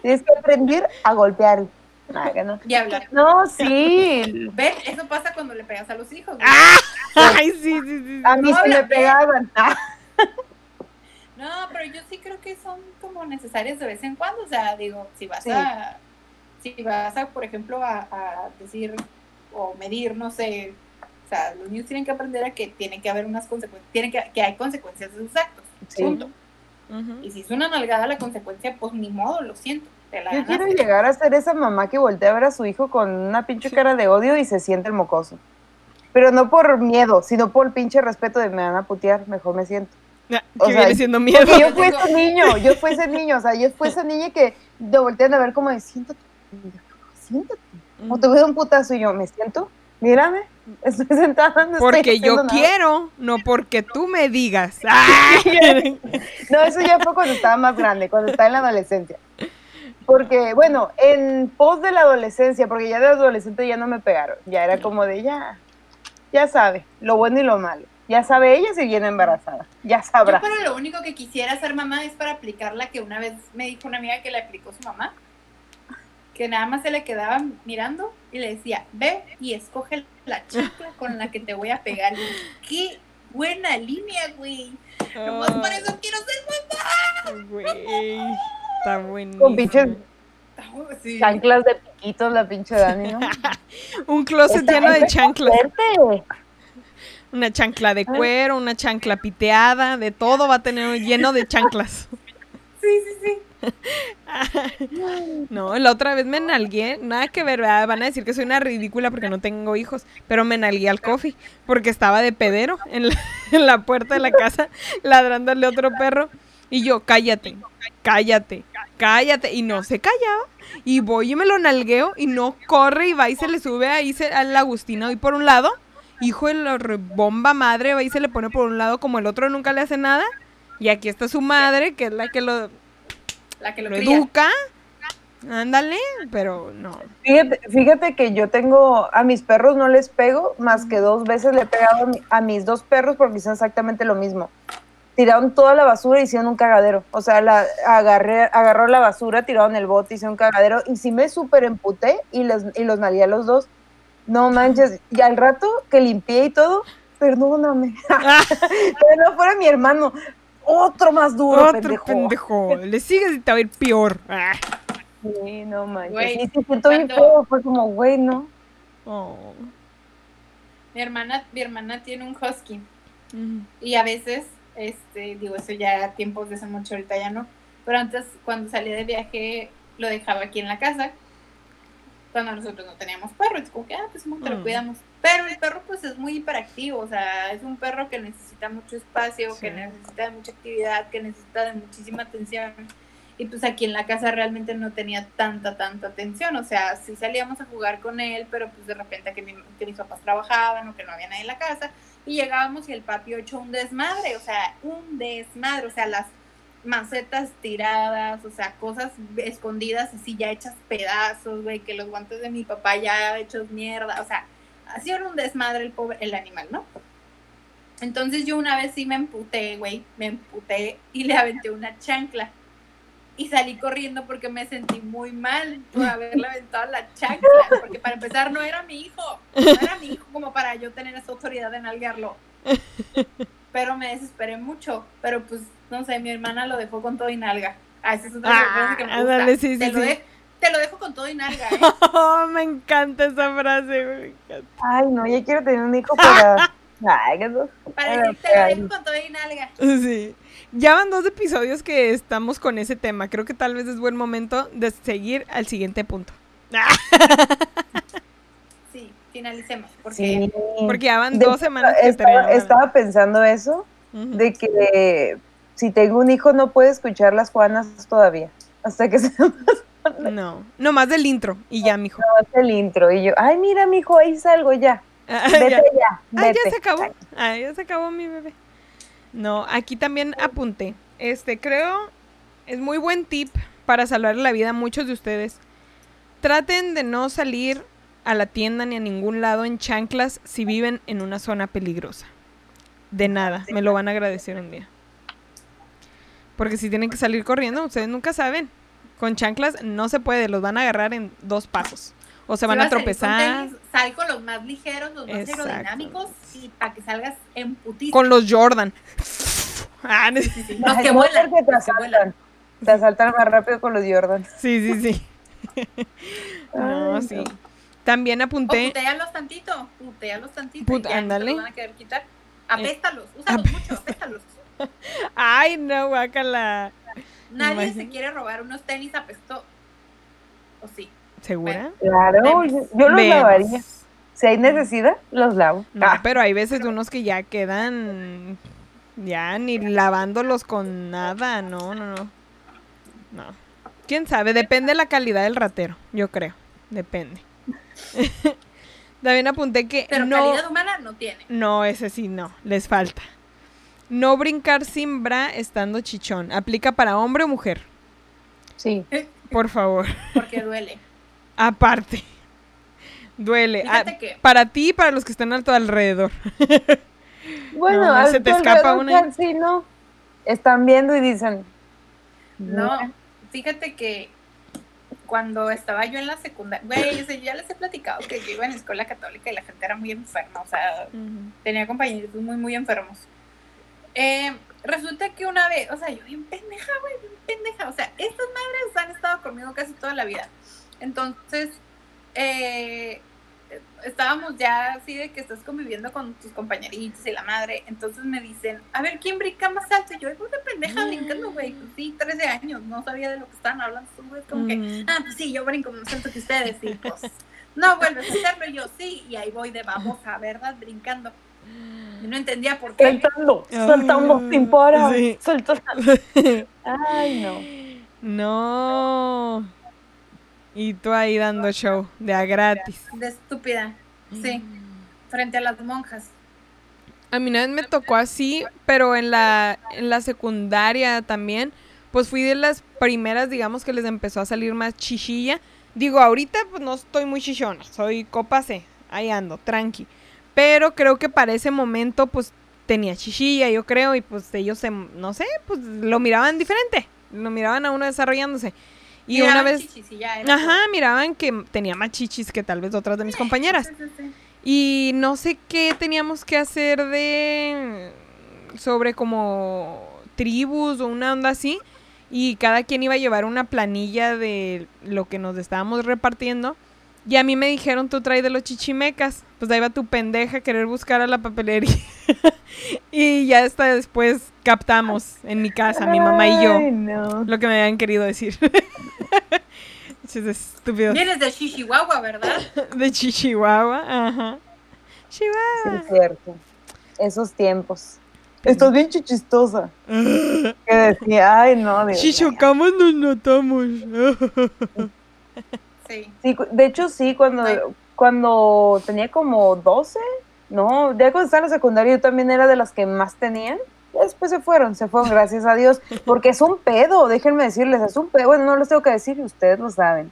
Tienes que aprender a golpear. no. Y hablar. No, sí. ¿Ves? Eso pasa cuando le pegas a los hijos. ¡Ah! *laughs* Ay, sí, sí, sí. A mí sí me pegaban. *laughs* No, pero yo sí creo que son como necesarias de vez en cuando. O sea, digo, si vas a, si vas a, por ejemplo, a, a decir o medir, no sé, sea, los niños tienen que aprender a que tiene que haber unas consecuencias, tienen que, que hay consecuencias de sus actos. Punto. Y si es una nalgada la consecuencia, pues ni modo, lo siento. Yo quiero llegar a ser esa mamá que voltea a ver a su hijo con una pinche cara de odio y se siente el mocoso. Pero no por miedo, sino por el pinche respeto de me van a putear, mejor me siento. o sea, viene siendo miedo. Yo fui ese niño, yo fui ese niño, o sea, yo fui esa niña que de voltean a ver como de siento siéntate. O te voy a dar un putazo y yo, ¿me siento? Mírame, *laughs* estoy sentada. No porque estoy yo haciendo nada". quiero, no porque tú me digas. *laughs* No, eso ya fue cuando estaba más grande, cuando estaba en la adolescencia. Porque, bueno, en pos de la adolescencia, porque ya de adolescente ya no me pegaron, ya era como de ya, ya sabe, lo bueno y lo malo. Ya sabe ella si viene embarazada, ya Yo sabrá. pero lo único que quisiera hacer mamá es para aplicar la que una vez me dijo una amiga que le aplicó su mamá. Que nada más se le quedaba mirando y le decía, ve y escoge la chancla con la que te voy a pegar. Y qué buena línea, güey. Nomás por eso quiero ser Güey, está buenísimo. Con pinches. Sí. chanclas de piquitos la pinche Dani, ¿no? *laughs* Un closet lleno de chanclas. fuerte. Una chancla de cuero, una chancla piteada, de todo va a tener lleno de chanclas. Sí, sí, sí. *laughs* No, la otra vez me nalgué, nada que ver, van a decir que soy una ridícula porque no tengo hijos, pero me nalgué al coffee porque estaba de pedero en la, *laughs* en la puerta de la casa ladrándole a otro perro y yo, cállate, cállate, cállate, y no se callaba. Y voy y me lo nalgueo y no corre y va y se le sube ahí se, al Agustino ahí por un lado, hijo de la bomba madre, va y se le pone por un lado como el otro nunca le hace nada y aquí está su madre que es la que lo La que lo, lo cría. educa. Ándale, pero no. Fíjate, fíjate que yo tengo, a mis perros no les pego, más que dos veces le he pegado a, mi- a mis dos perros porque hicieron exactamente lo mismo. Tiraron toda la basura y hicieron un cagadero. O sea, la, agarré, agarró la basura, tiraron el bote, hicieron un cagadero. Y sí me súper emputé y, les, y los nalgué a los dos. No manches. Y al rato que limpié y todo, perdóname. *laughs* *laughs* Pero no fuera mi hermano. Otro más duro, Otro pendejo. pendejo. Le sigues y te va a ir peor. Ah. Sí, no manches. Güey, Sí, se siento bien feo. Fue como, güey, no. Oh. Mi hermana, mi hermana tiene un husky. Y a veces, este, digo, eso ya tiempos de hace mucho, ahorita ya no. Pero antes, cuando salía de viaje, lo dejaba aquí en la casa. Cuando nosotros no teníamos perro, es como que, ah, pues ¿cómo te lo Mm. cuidamos? Pero el perro, pues es muy hiperactivo, o sea, es un perro que necesita mucho espacio, que necesita de mucha actividad, que necesita de muchísima atención. Y pues aquí en la casa realmente no tenía tanta, tanta atención. O sea, sí salíamos a jugar con él, pero pues de repente que, mi- que mis papás trabajaban o que no había nadie en la casa. Y llegábamos y el patio hecho un desmadre, o sea, un desmadre, o sea, las macetas tiradas, o sea, cosas escondidas así ya hechas pedazos, güey, que los guantes de mi papá ya hechos mierda, o sea, así era un desmadre el pobre, el animal, ¿no? Entonces yo una vez sí me emputé, güey, me emputé y le aventé una chancla. Y salí corriendo porque me sentí muy mal por haberle aventado la chancla. Porque para empezar no era mi hijo. No era mi hijo como para yo tener esa autoridad de nalguearlo. Pero me desesperé mucho. Pero pues, no sé, mi hermana lo dejó con todo y nalga. Ah, esa es otra Ah, frase que me gusta. ándale, sí, te, sí, lo sí. Te lo dejo con todo y nalga, ¿eh? Oh, *laughs* me encanta esa frase, me encanta. Ay, no, ya quiero tener un hijo *laughs* para. Ay, que no. Para decir, te lo dejo con todo y nalga. Sí. Ya van dos episodios que estamos con ese tema. Creo que tal vez es buen momento de seguir al siguiente punto. *laughs* Sí, finalicemos. Porque Sí. Porque ya van De dos semanas que estaba, terminaron. estaba pensando eso, de que si tengo un hijo no puede escuchar las Juanas todavía. Hasta que se No, no más del intro y ya, mijo. hace el intro. Y yo, ay, mira, mijo, ahí salgo ya. Ah, Vete ya. ya. Vete. ya se acabó. Ah, ya se acabó mi bebé. No, aquí también apunté. Este, creo, es muy buen tip para salvar la vida a muchos de ustedes. Traten de no salir a la tienda ni a ningún lado en chanclas si viven en una zona peligrosa. De nada, me lo van a agradecer un día. Porque si tienen que salir corriendo, ustedes nunca saben. Con chanclas no se puede, los van a agarrar en dos pasos. O se si van a con tropezar. tenis, sal con los más ligeros, los más Exacto. aerodinámicos y para que salgas en putiza. Con los Jordan. Ah, Sí, sí, *laughs* Los que vuelan. te que vuelan. asaltan. Te asaltan más rápido con los Jordan. Sí, sí, sí. *laughs* no, Ay, sí. no. También O apunté. putealos tantito, putealos tantito. Put- ya te ándale. los van a querer quitar. Apéstalos, úsalos mucho, apéstalos. *laughs* Ay, no, guácala. Nadie se quiere robar unos tenis apesto. ¿O sí? ¿Segura? Claro, yo, yo los Vemos. lavaría. Si hay necesidad, los lavo. No, Ah, pero hay veces unos que ya quedan. Ya ni lavándolos con nada. No, no, no. No. Quién sabe, depende de la calidad del ratero, yo creo. depende. *laughs* También apunté que Pero no... calidad humana no tiene. No, ese sí no, les falta. No brincar sin bra estando chichón. ¿Aplica para hombre o mujer? Sí. Por favor. Porque duele. *laughs* Aparte. Duele. Ah, Fíjate que- para ti y para los que están a tu alrededor. *laughs* Bueno, No, se te escapa una. Sí, no. Están viendo y dicen. No, fíjate que cuando estaba yo en la secundaria, güey, ya les he platicado que yo iba en escuela católica y la gente era muy enferma, o sea, tenía compañeros muy, muy enfermos. Eh, resulta que una vez, o sea, yo bien pendeja, güey, bien pendeja, o sea, estas madres han estado conmigo casi toda la vida. Entonces, eh, estábamos ya así de que estás conviviendo con tus compañeritos y la madre, entonces me dicen, a ver, ¿quién brinca más alto? Y yo, voy de pendeja brincando, güey, pues sí, 13 años, no sabía de lo que estaban hablando, como que, Mm. ah, pues sí, yo brinco más alto que ustedes, y pues, no vuelves a hacerlo, y yo sí, y ahí voy de babosa, ¿verdad? Brincando. Yo no entendía por qué. Saltando, Ah, saltando sin parar. sí. saltando. *laughs* Ay, no. No. Y tú ahí dando show de a gratis. De estúpida, sí, frente a las monjas. A mí una vez me tocó así, pero en la, en la secundaria también, pues fui de las primeras, digamos, que les empezó a salir más chichilla. Digo, ahorita pues no estoy muy chichona, soy copa C, ahí ando, tranqui. Pero creo que para ese momento pues tenía chichilla, yo creo, y pues ellos, se, no sé, pues lo miraban diferente, lo miraban a uno desarrollándose. Y una vez, chichis y ya era ajá, miraban que tenía más chichis que tal vez otras de mis compañeras. Y no sé qué teníamos que hacer de sobre como tribus o una onda así. Y cada quien iba a llevar una planilla de lo que nos estábamos repartiendo. Y a mí me dijeron, tú traes de los chichimecas. Pues ahí va tu pendeja a querer buscar a la papelería. *laughs* y ya hasta después captamos en mi casa, mi mamá y yo, Ay, no. lo que me habían querido decir. *laughs* Chis estúpidos. Vienes de Chihuahua, ¿verdad? *laughs* De Chihuahua, ajá. Chihuahua. Sí, es cierto. Esos tiempos. Estás bien chichistosa. Que decía, ay, no, Dios Si mío. chocamos, nos notamos. Sí. De hecho, sí, cuando, cuando tenía como 12, no, ya cuando estaba en la secundaria yo también era de las que más tenían. Después se fueron, se fueron, gracias a Dios. Porque es un pedo, déjenme decirles, es un pedo. Bueno, no les tengo que decir, ustedes lo saben.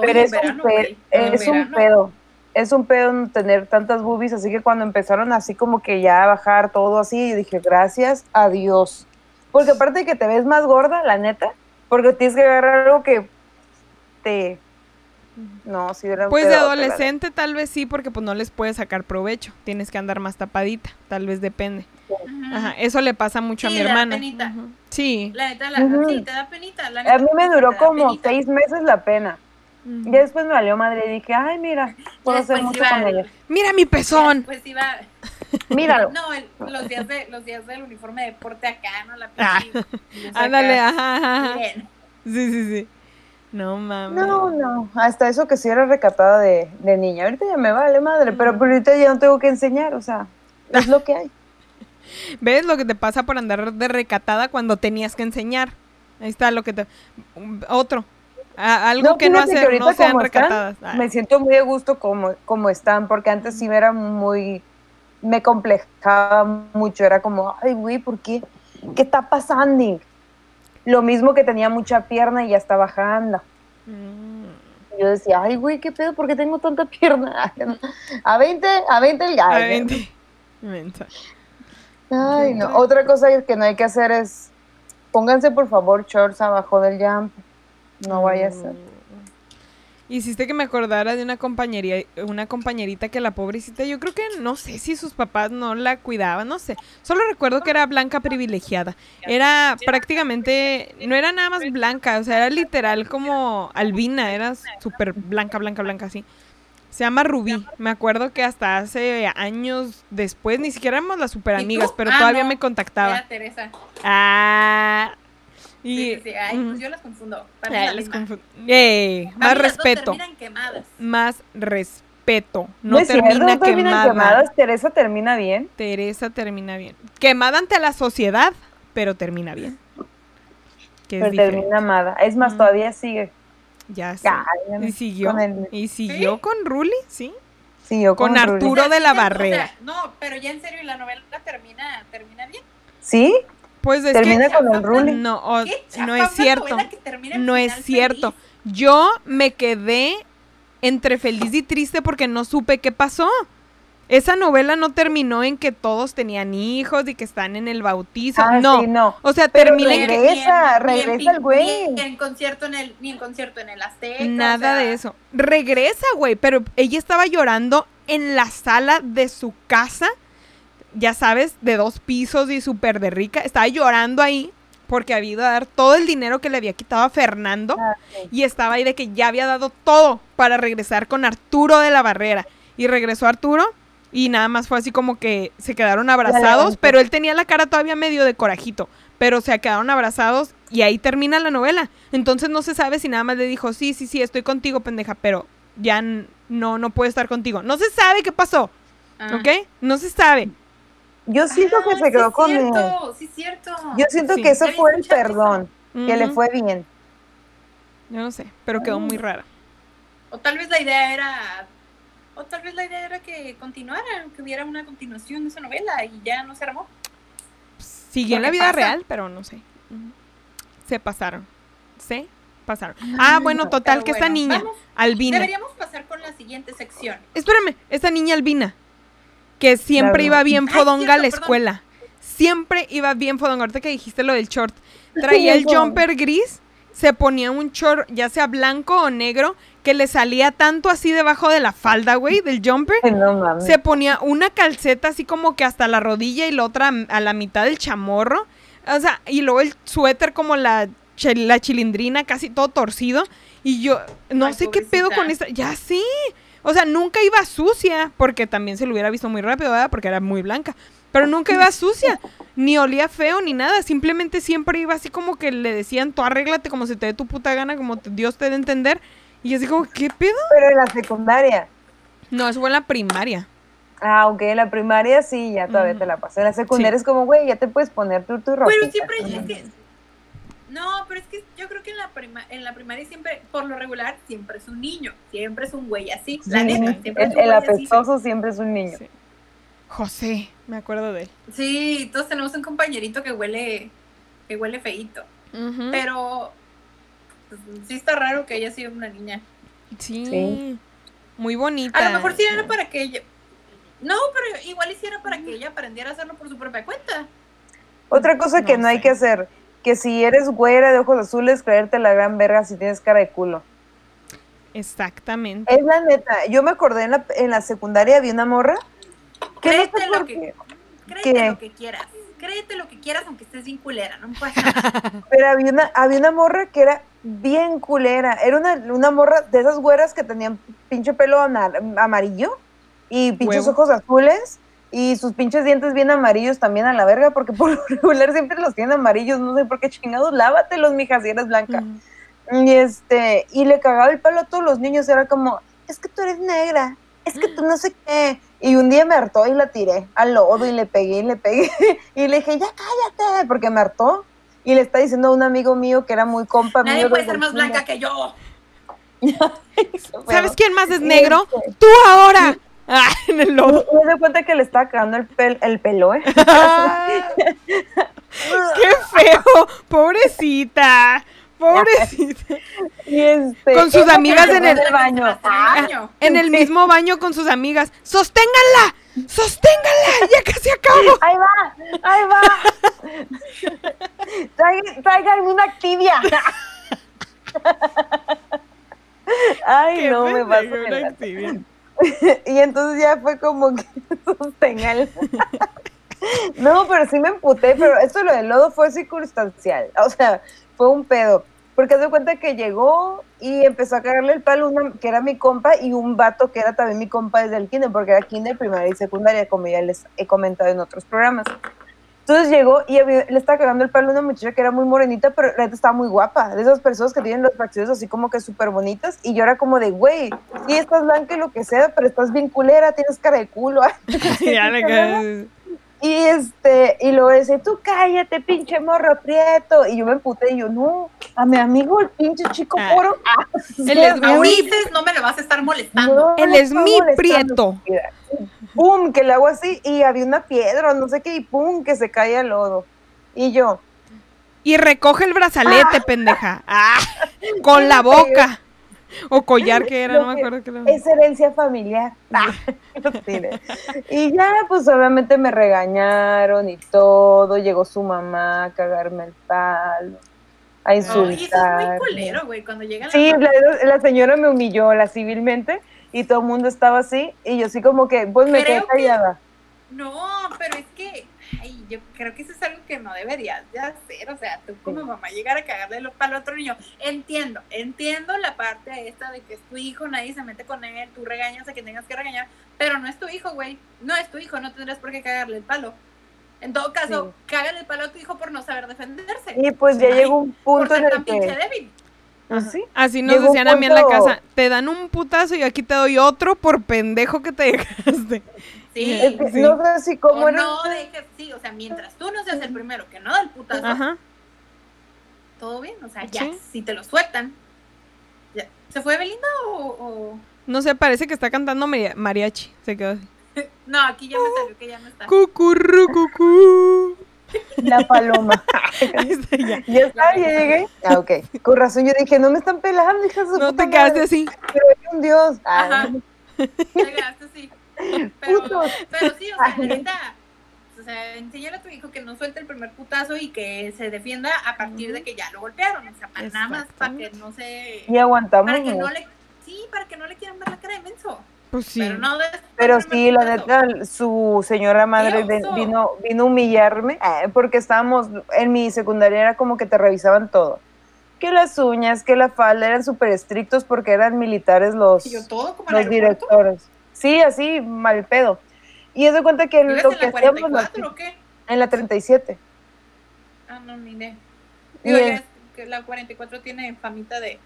Pero es, un, verano, pe- güey, en es un pedo. Es un pedo tener tantas boobies, así que cuando empezaron así como que ya a bajar todo así, dije, gracias a Dios. Porque aparte de que te ves más gorda, la neta, porque tienes que agarrar algo que te... No, si era un Pues de adolescente tal vez sí, porque pues no les puedes sacar provecho. Tienes que andar más tapadita, tal vez depende. Ajá, eso le pasa mucho Sí, a mi hermana. penita. Sí. La neta, la, Ujú. sí, te da penita. La neta. A mí me duró como penita. seis meses la pena. Ujú. Ya después me valió madre y dije, ay, mira, *laughs* puedo hacer mucho iba con el- ella. Mira mi pezón. Pues iba. *laughs* Míralo. No, el- los, días de, los días del uniforme de deporte acá, ¿no? La Ah, *laughs* Ándale, acá. ajá, ajá, ajá. Bien. Sí, sí, sí. No mames. No, no, hasta eso que sí era recatada de, de niña. Ahorita ya me vale madre, pero por ahorita ya no tengo que enseñar, o sea, es lo que hay. *laughs* ¿Ves lo que te pasa por andar de recatada cuando tenías que enseñar? Ahí está lo que te... Otro. A- algo que no hacer, no ahorita sean como están, recatadas. Ah. Me siento muy a gusto como, como están, porque antes sí me era muy, me complejaba mucho, era como, ay, güey, ¿por qué? ¿Qué está pasando? Lo mismo que tenía mucha pierna y ya está bajando. Mm. Yo decía, ay, güey, ¿qué pedo? ¿Por qué tengo tanta pierna? *laughs* A 20, a 20 el gallo. Ay, vente. Mensa. Ay, no. Otra cosa que no hay que hacer es, pónganse por favor shorts abajo del jump. No vaya a ser. Hiciste que me acordara de una compañería, una compañerita que la pobrecita, yo creo que no sé si sus papás no la cuidaban, no sé. Solo recuerdo que era blanca privilegiada. Era prácticamente, no era nada más blanca, o sea, era literal como albina, era súper blanca, blanca, blanca así. Se llama Rubí. Me acuerdo que hasta hace años después, ni siquiera éramos las super ¿Y amigas, pero Ah, todavía no. me contactaba. Era Teresa. Ah. Y, Sí, sí, sí. Ay, pues yo las confundo. Para misma. confundo. Ey, Para más mí las dos respeto. terminan quemadas. Más respeto. No, termina quemada. quemadas, Teresa termina bien. Teresa termina bien. Quemada ante la sociedad, pero termina bien. Que Pero termina amada. Es más, Mm. todavía sigue. Ya. Cállame. Y siguió. Con el- Y siguió con Ruli, sí. Sí, yo con Ruli. Arturo. De la sí, o sea, Barrera. no, pero ya en serio, ¿y la novela termina, termina bien? ¿Sí? Pues es Termina que con el Ruli. no, o- ¿Qué chafa no es cierto. No es cierto. feliz? Yo me quedé entre feliz y triste porque no supe qué pasó. Esa novela no terminó en que todos tenían hijos y que están en el bautizo. Ah, no. sí, no. O sea, Pero termina en que regresa, regresa el güey. Ni en concierto en el, ni en concierto en el Azteca. o nada sea, de eso. Regresa, güey, pero ella estaba llorando en la sala de su casa, ya sabes, de dos pisos y súper de rica. Estaba llorando ahí porque había ido a dar todo el dinero que le había quitado a Fernando. Ah, sí. y estaba ahí de que ya había dado todo para regresar con Arturo de la Barrera. Y regresó Arturo y nada más fue así como que se quedaron abrazados, pero él tenía la cara todavía medio de corajito, pero se quedaron abrazados y ahí termina la novela. Entonces no se sabe si nada más le dijo, sí, sí, sí, estoy contigo, pendeja, pero ya no, no puedo estar contigo. No se sabe qué pasó, ah. ¿ok? No se sabe. Yo siento que Ah, se sí quedó es con él. cierto, Sí, es cierto. Yo siento Sí. que había fue el perdón, que le fue bien. Yo no sé, pero quedó muy rara. O tal vez la idea era. O tal vez la idea era que continuara, que hubiera una continuación de esa novela y ya no se armó. Siguió en la vida pasa. real, pero no sé. Se pasaron. Se pasaron. Ah, bueno, total, Pero que esta bueno, niña, vamos, Albina. Deberíamos pasar con la siguiente sección. Espérame, esta niña Albina, que siempre Claro. iba bien fodonga a la escuela. Siempre iba bien fodonga. Ahorita que dijiste lo del short. *laughs* Traía el jumper gris, se ponía un short, ya sea blanco o negro, que le salía tanto así debajo de la falda, güey, del jumper. No mames. Se ponía una calceta así como que hasta la rodilla y la otra a la mitad del chamorro. O sea, y luego el suéter como la, la chilindrina, casi todo torcido. Y yo no Ay, sé qué pedo con esta. Ya sí. O sea, nunca iba sucia, porque también se lo hubiera visto muy rápido, ¿verdad? Porque era muy blanca. Pero nunca iba sucia, ni olía feo, ni nada. Simplemente siempre iba así como que le decían, tú arréglate como se te dé tu puta gana, como te- Dios te dé entender. Y yo así como, ¿qué pedo? Pero en la secundaria. No, eso fue en la primaria. Ah, ok, en la primaria sí, ya todavía te la pasé. En la secundaria es como, güey, ya te puedes poner tu, tu ropa. Pero siempre es que. No, pero es que yo creo que en la, prima, en la primaria siempre, por lo regular, siempre es un niño. Siempre es un güey así. La neta, siempre es el, un el güey así. apestoso siempre es un niño. Sí. José, me acuerdo de él. Sí, todos tenemos un compañerito que huele, que huele feíto. Pero pues, sí está raro que haya sido una niña. Sí. Sí. Muy bonita. A lo mejor sí era para que ella. No, pero igual hiciera para que ella aprendiera a hacerlo por su propia cuenta. Otra cosa que No no hay sé. que hacer, que si eres güera de ojos azules, creerte la gran verga si tienes cara de culo. Exactamente. Es la neta. Yo me acordé en la, en la secundaria, había una morra. Que no sé Créete lo que- Créete ¿Qué? lo que quieras. Créete lo que quieras, aunque estés bien culera. No pasa nada. *laughs* pero había una, había una morra que era bien culera. Era una, una morra de esas güeras que tenían pinche pelo amarillo y pinches Huevo. ojos azules y sus pinches dientes bien amarillos también a la verga, porque por lo *laughs* regular siempre los tienen amarillos. No sé por qué chingados. Lávatelos, mija, si eres blanca. Y este, y le cagaba el pelo a todos los niños, era como, es que tú eres negra, es que tú no sé qué. Y un día me hartó y la tiré al lodo y le pegué y le pegué. *laughs* Y le dije, ya cállate, porque me hartó. Y le está diciendo a un amigo mío que era muy compa Nadie mío. puede ser más blanca que yo. *laughs* ¿Sabes quién más es negro? ¡Tú ahora! Ah, en el lodo. Me di cuenta que le estaba cagando el, pel- el pelo, ¿eh? *laughs* ¡Qué feo! ¡Pobrecita! ¡Pobrecita! Y este, Con sus amigas que en el- baño. En el baño. En el mismo baño con sus amigas. ¡Sosténganla! ¡Sosténganla! *laughs* ¡Ya casi acabo! Ahí va, ahí va. *laughs* Traigan, traigan una tibia. Ay, Qué no, me pendejo, *laughs* Y entonces ya fue como que *laughs* sostengan. *laughs* No, pero sí me emputé, pero esto lo del lodo fue circunstancial. O sea, fue un pedo. Porque de cuenta que llegó y empezó a cagarle el palo una que era mi compa y un vato que era también mi compa desde el kinder, porque era kinder, primaria y secundaria, como ya les he comentado en otros programas. Entonces llegó y le estaba cagando el palo a una muchacha que era muy morenita, pero la neta estaba muy guapa. De esas personas que tienen los facciones así como que súper bonitas. Y yo era como de, güey, sí estás blanca y lo que sea, pero estás bien culera, tienes cara de culo. *laughs* *laughs* Ya le cae- Y este, y luego dice, tú cállate, pinche morro prieto. Y yo me emputé y yo, no, a mi amigo el pinche chico Ah. poro. Ah, Él es Ulises no me lo vas a estar molestando. no Él es mi molestando, prieto. Pum, que le hago así y había una piedra, no sé qué, y pum, que se cae al lodo. Y yo, Y recoge el brazalete, pendeja. *laughs* Ah, con la boca. O collar que era, Lo no me que- acuerdo qué era. es herencia familiar. *laughs* Ah, y ya, pues obviamente me regañaron y todo. Llegó su mamá a cagarme el palo, a Ay, eso es insultar. muy culero, güey, cuando llegan Sí, la... la, la señora me humilló la civilmente y todo el mundo estaba así y yo así como que, pues me quedé que- callada. No, pero es que, ay, yo creo que eso es algo que no deberías de hacer, o sea, tú como mamá llegar a cagarle los palos a otro niño, entiendo, entiendo la parte esta de que es tu hijo, nadie se mete con él, tú regañas a quien tengas que regañar, pero no es tu hijo, güey, no es tu hijo, no tendrás por qué cagarle el palo. En todo caso, cágale el palo a tu hijo por no saber defenderse. Y pues ya Ay, llegó un por punto ser en tan el pinche que... débil. Pues sí. Así nos Llegó decían a mí en la casa. Te dan un putazo y aquí te doy otro por pendejo que te dejaste. *laughs* Sí. Es que Sí. No sé si cómo O era. no dejes, sí, o sea, mientras tú no seas el primero que no da el putazo, Ajá. todo bien, o sea, ya, Sí. si te lo sueltan. ya. ¿Se fue Belinda o, o- No sé, parece que está cantando maria- mariachi. Se quedó así. *laughs* No, aquí ya me salió que ya no está. Cucurru, cucú. La paloma. *laughs* Está ya. ya está, ya llegué. Ah, ok. Con razón yo dije, no me están pelando, hija de No puta te quedaste madre, así. Pero hay un Dios. Ah, Ajá. Te quedaste así. Pero, Putos. pero sí, o sea, neta, o sea, enseñale a tu hijo que no suelte el primer putazo y que se defienda a partir de que ya lo golpearon. O sea, para nada más para que no se. Y aguantamos. Para que no le. Sí, para que no le quieran ver la cara de menso. Pues sí. Pero no de- Pero del sí, la neta, su señora madre vino, vino a humillarme eh, porque estábamos, en mi secundaria era como que te revisaban todo. Que las uñas, que la falda, eran súper estrictos porque eran militares los, todo como los directores. Sí, así, mal pedo. Y es de cuenta que ¿Vives lo en que la hacíamos 44 o qué? en la 37. Ah, no, ni idea. Y Digo, ya es que la 44 tiene famita de,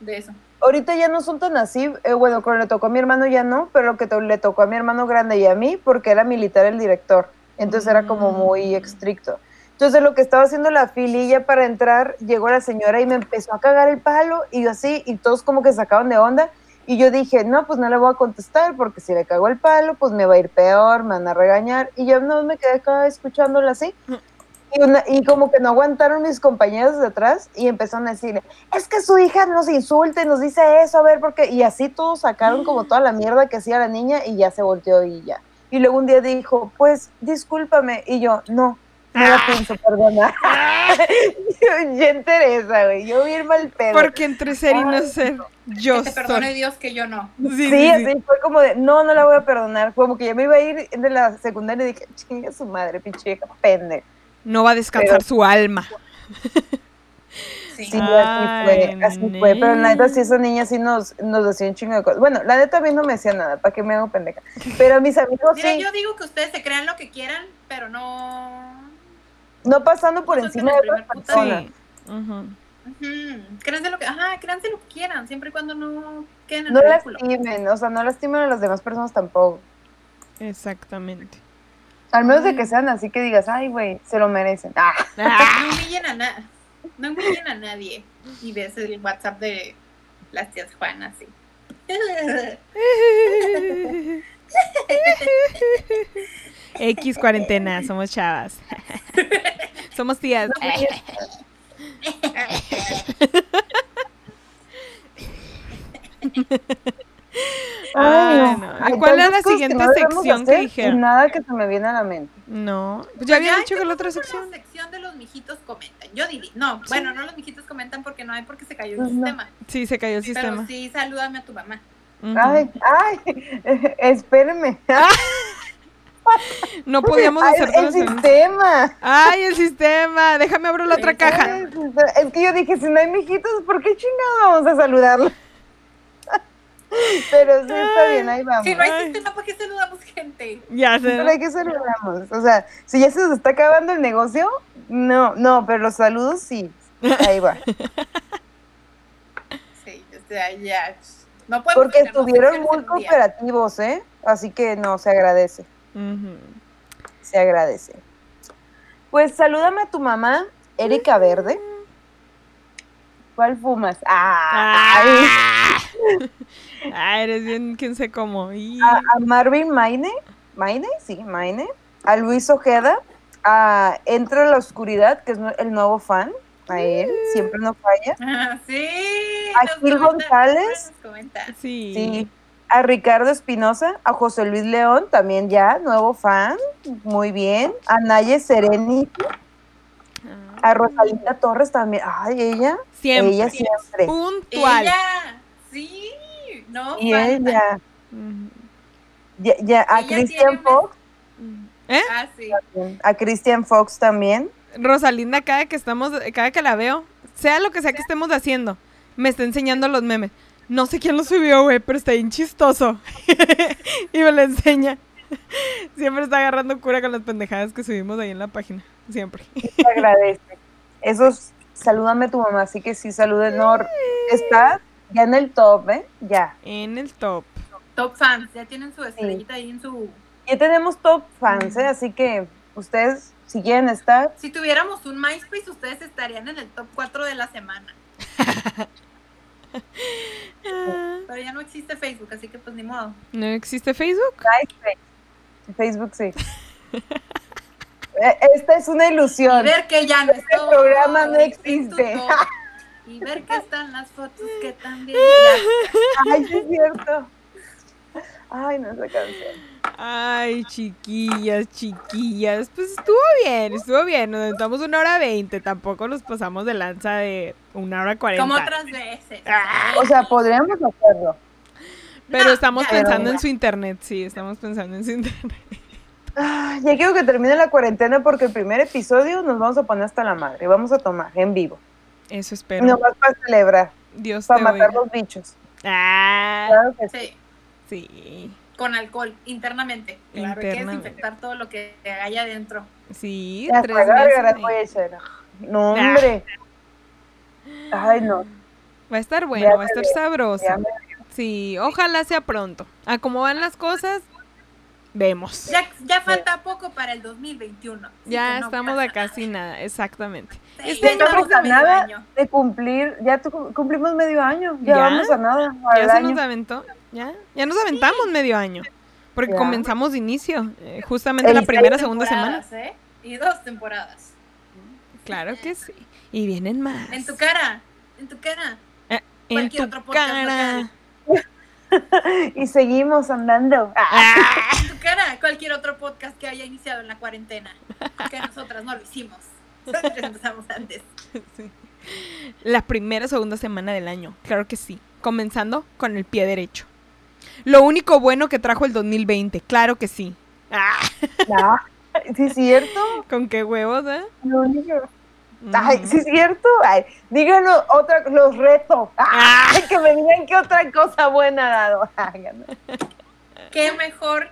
de eso. Ahorita ya no son tan así, eh, bueno, cuando le tocó a mi hermano ya no, pero lo que le tocó a mi hermano grande y a mí, porque era militar el director, entonces era como muy estricto. Entonces lo que estaba haciendo la fililla para entrar, llegó la señora y me empezó a cagar el palo y yo así, y todos como que sacaban de onda, y yo dije, no, pues no le voy a contestar, porque si le cago el palo, pues me va a ir peor, me van a regañar, y yo no me quedé acá escuchándola así. Y, una- y como que no aguantaron mis compañeros de atrás y empezaron a decirle, es que su hija nos insulta y nos dice eso, a ver, porque Y así todos sacaron como toda la mierda que hacía la niña y ya se volteó y ya. Y luego un día dijo, pues, discúlpame. Y yo, no, no la pienso perdonar. yo, ya interesa, güey. Yo vi el mal pedo. Porque entre ser y no ser, yo que te perdone. Dios que yo no. Sí, Sí, sí, sí. así fue como de, no, no la voy a perdonar. Como que ya me iba a ir de la secundaria y dije, chinga su madre, pinche vieja pende. No va a descansar Pero- su alma. *laughs* Sí. Ay, así fue, así fue. Pero la neta, sí, esa niña sí nos, nos decía un chingo de cosas. Bueno, la neta a mí no me decía nada, ¿para qué me hago pendeja? Pero mis amigos Mira, sí, yo digo que ustedes se crean lo que quieran, pero no. no pasando por no encima de otras personas. Sí. Ujú. Créanse lo que. Ajá, créanse lo que quieran, siempre y cuando no queden en No lastimen, o sea, no lastimen a las demás personas tampoco. Exactamente. Al menos de que sean así que digas, ay, güey, se lo merecen. Ah, No *laughs* humillen a na- no humillen a nadie. Y ves el WhatsApp de las tías Juanas, sí. X cuarentena, somos chavas. *laughs* somos tías. *laughs* Ay, Ay, no. ¿Cuál era tantas la que siguiente no sección que dijeron? Nada que se me viene a la mente. No, pues ya había dicho que la otra sección. La sección de los mijitos comentan. Yo diría, no, bueno, no los mijitos comentan porque no hay porque se cayó el Pues no. sistema. Sí, se cayó el Pero sistema. sí, salúdame a tu mamá. Ay, ay, *laughs* espérenme. *laughs* No podíamos hacer todo el eso. sistema. Ay, el sistema. Déjame abrir la otra caja. Es que yo dije, si no hay mijitos, ¿por qué chingados vamos a saludarlo? *laughs* Pero sí, está bien, ahí vamos. Si no hay Ay. sistema, ¿por qué saludamos gente? Ya sé. Hay que saludamos. O sea, si ya se nos está acabando el negocio, no, no, pero los saludos sí. Ahí va. *laughs* Sí, o sea, ya. No podemos Porque estuvieron muy cooperativos, ¿eh? Así que no, se agradece. Se agradece. Pues salúdame a tu mamá, Erika Verde. ¿Cuál fumas? Ah, ah, *laughs* eres bien, quién sé cómo. A, Marvin Maine, Maine, sí, Maine, a Luis Ojeda, a Entra la Oscuridad, que es el nuevo fan, a él, siempre no falla. Ah, sí. A Gil González. Sí. sí. A Ricardo Espinosa, a José Luis León, también ya, nuevo fan, muy bien. A Naye Serenity a Rosalinda Torres también. Ay, ella. Siempre. Ella siempre. Puntual. Ella, sí. No, y ella. Ya, ya, a Christian Fox. ¿Eh? Ah, sí. A Christian Fox también. Rosalinda, cada que estamos, cada que la veo, sea lo que sea que estemos haciendo, me está enseñando los memes. No sé quién lo subió, güey, pero está bien chistoso. *laughs* y me lo enseña. Siempre está agarrando cura con las pendejadas que subimos ahí en la página. Siempre. Te agradece. Eso, salúdame a tu mamá, así que sí, salude. No, está ya en el top, ¿eh? Ya. En el top. Top fans, ya tienen su estrellita ahí en su... Ya tenemos top fans, ¿eh? Así que ustedes, si quieren estar... Si tuviéramos un MySpace, ustedes estarían en el top 4 de la semana. *laughs* Pero ya no existe Facebook, así que pues ni modo. ¿No existe Facebook? MySpace. Facebook sí. *laughs* E, esta es una ilusión. Y ver que ya no Este programa no existe. Y ver que están las fotos que también. *laughs* Ay, es cierto. Ay, no esa canción. Ay, chiquillas, chiquillas. Pues estuvo bien, estuvo bien. Nos sentamos una hora veinte. Tampoco nos pasamos de lanza de una hora cuarenta. Como otras veces. O sea, podríamos hacerlo. Pero estamos pensando en su internet, sí, estamos pensando en su internet. ya quiero que termine la cuarentena porque el primer episodio nos vamos a poner hasta la madre. Vamos a tomar en vivo. Eso espero. No más para celebrar. Dios Para matar los bichos. Ah. Claro que sí. Sí. Con alcohol, internamente. Claro, hay que desinfectar todo lo que hay adentro. Sí, tres meses. No, hombre. Ay, no. Va a estar bueno, va a estar sabroso. Sí, ojalá sea pronto. A cómo van las cosas, vemos. Ya, ya falta poco para el 2021. Ya estamos a casi nada, exactamente. Sí, este estamos a nada de cumplir, ya cumplimos medio año, ya, vamos a nada. Ya se nos aventó, ya, ya nos aventamos medio año. Porque comenzamos de inicio, eh, justamente la primera, segunda semana. ¿eh? Y dos temporadas. Claro que sí. Y vienen más. En tu cara, en tu cara. Eh, en tu cara. *laughs* y seguimos andando. *laughs* Ah. En tu cara, cualquier otro podcast que haya iniciado en la cuarentena. Que nosotras no lo hicimos. *laughs* Empezamos antes. *laughs* La primera o segunda semana del año, claro que sí. Comenzando con el pie derecho. Lo único bueno que trajo el 2020, claro que sí. Ah. *laughs* ¿Sí es cierto? ¿Con qué huevos, eh? Lo único. Ay, sí es cierto. Ay, díganos otra, los retos. Ah. Ay, que me digan qué otra cosa buena ha dado. qué mejor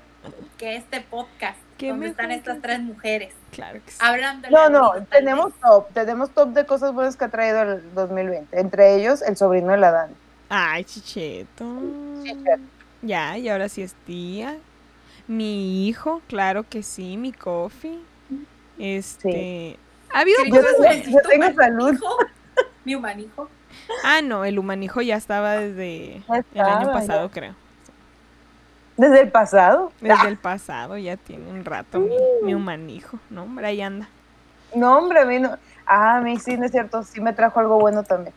que este podcast donde están estas tres mujeres. Claro que sí. Hablando No, no, tenemos top, tenemos top de cosas buenas que ha traído el 2020. Entre ellos, el sobrino de la Dan. Ay, chicheto. chicheto. Ya, y ahora sí es tía. Mi hijo, claro que sí, mi coffee. Este. Ha habido yo, yo tengo salud. Mi humanijo. Ah, no, el humanijo ya estaba desde el año pasado, creo. ¿Desde el pasado? Desde el pasado, ya tiene un rato mi, humanijo, ¿no? Hombre, ahí anda. No, hombre, a mí no. Ah, a mí sí, no es cierto, sí me trajo algo bueno también.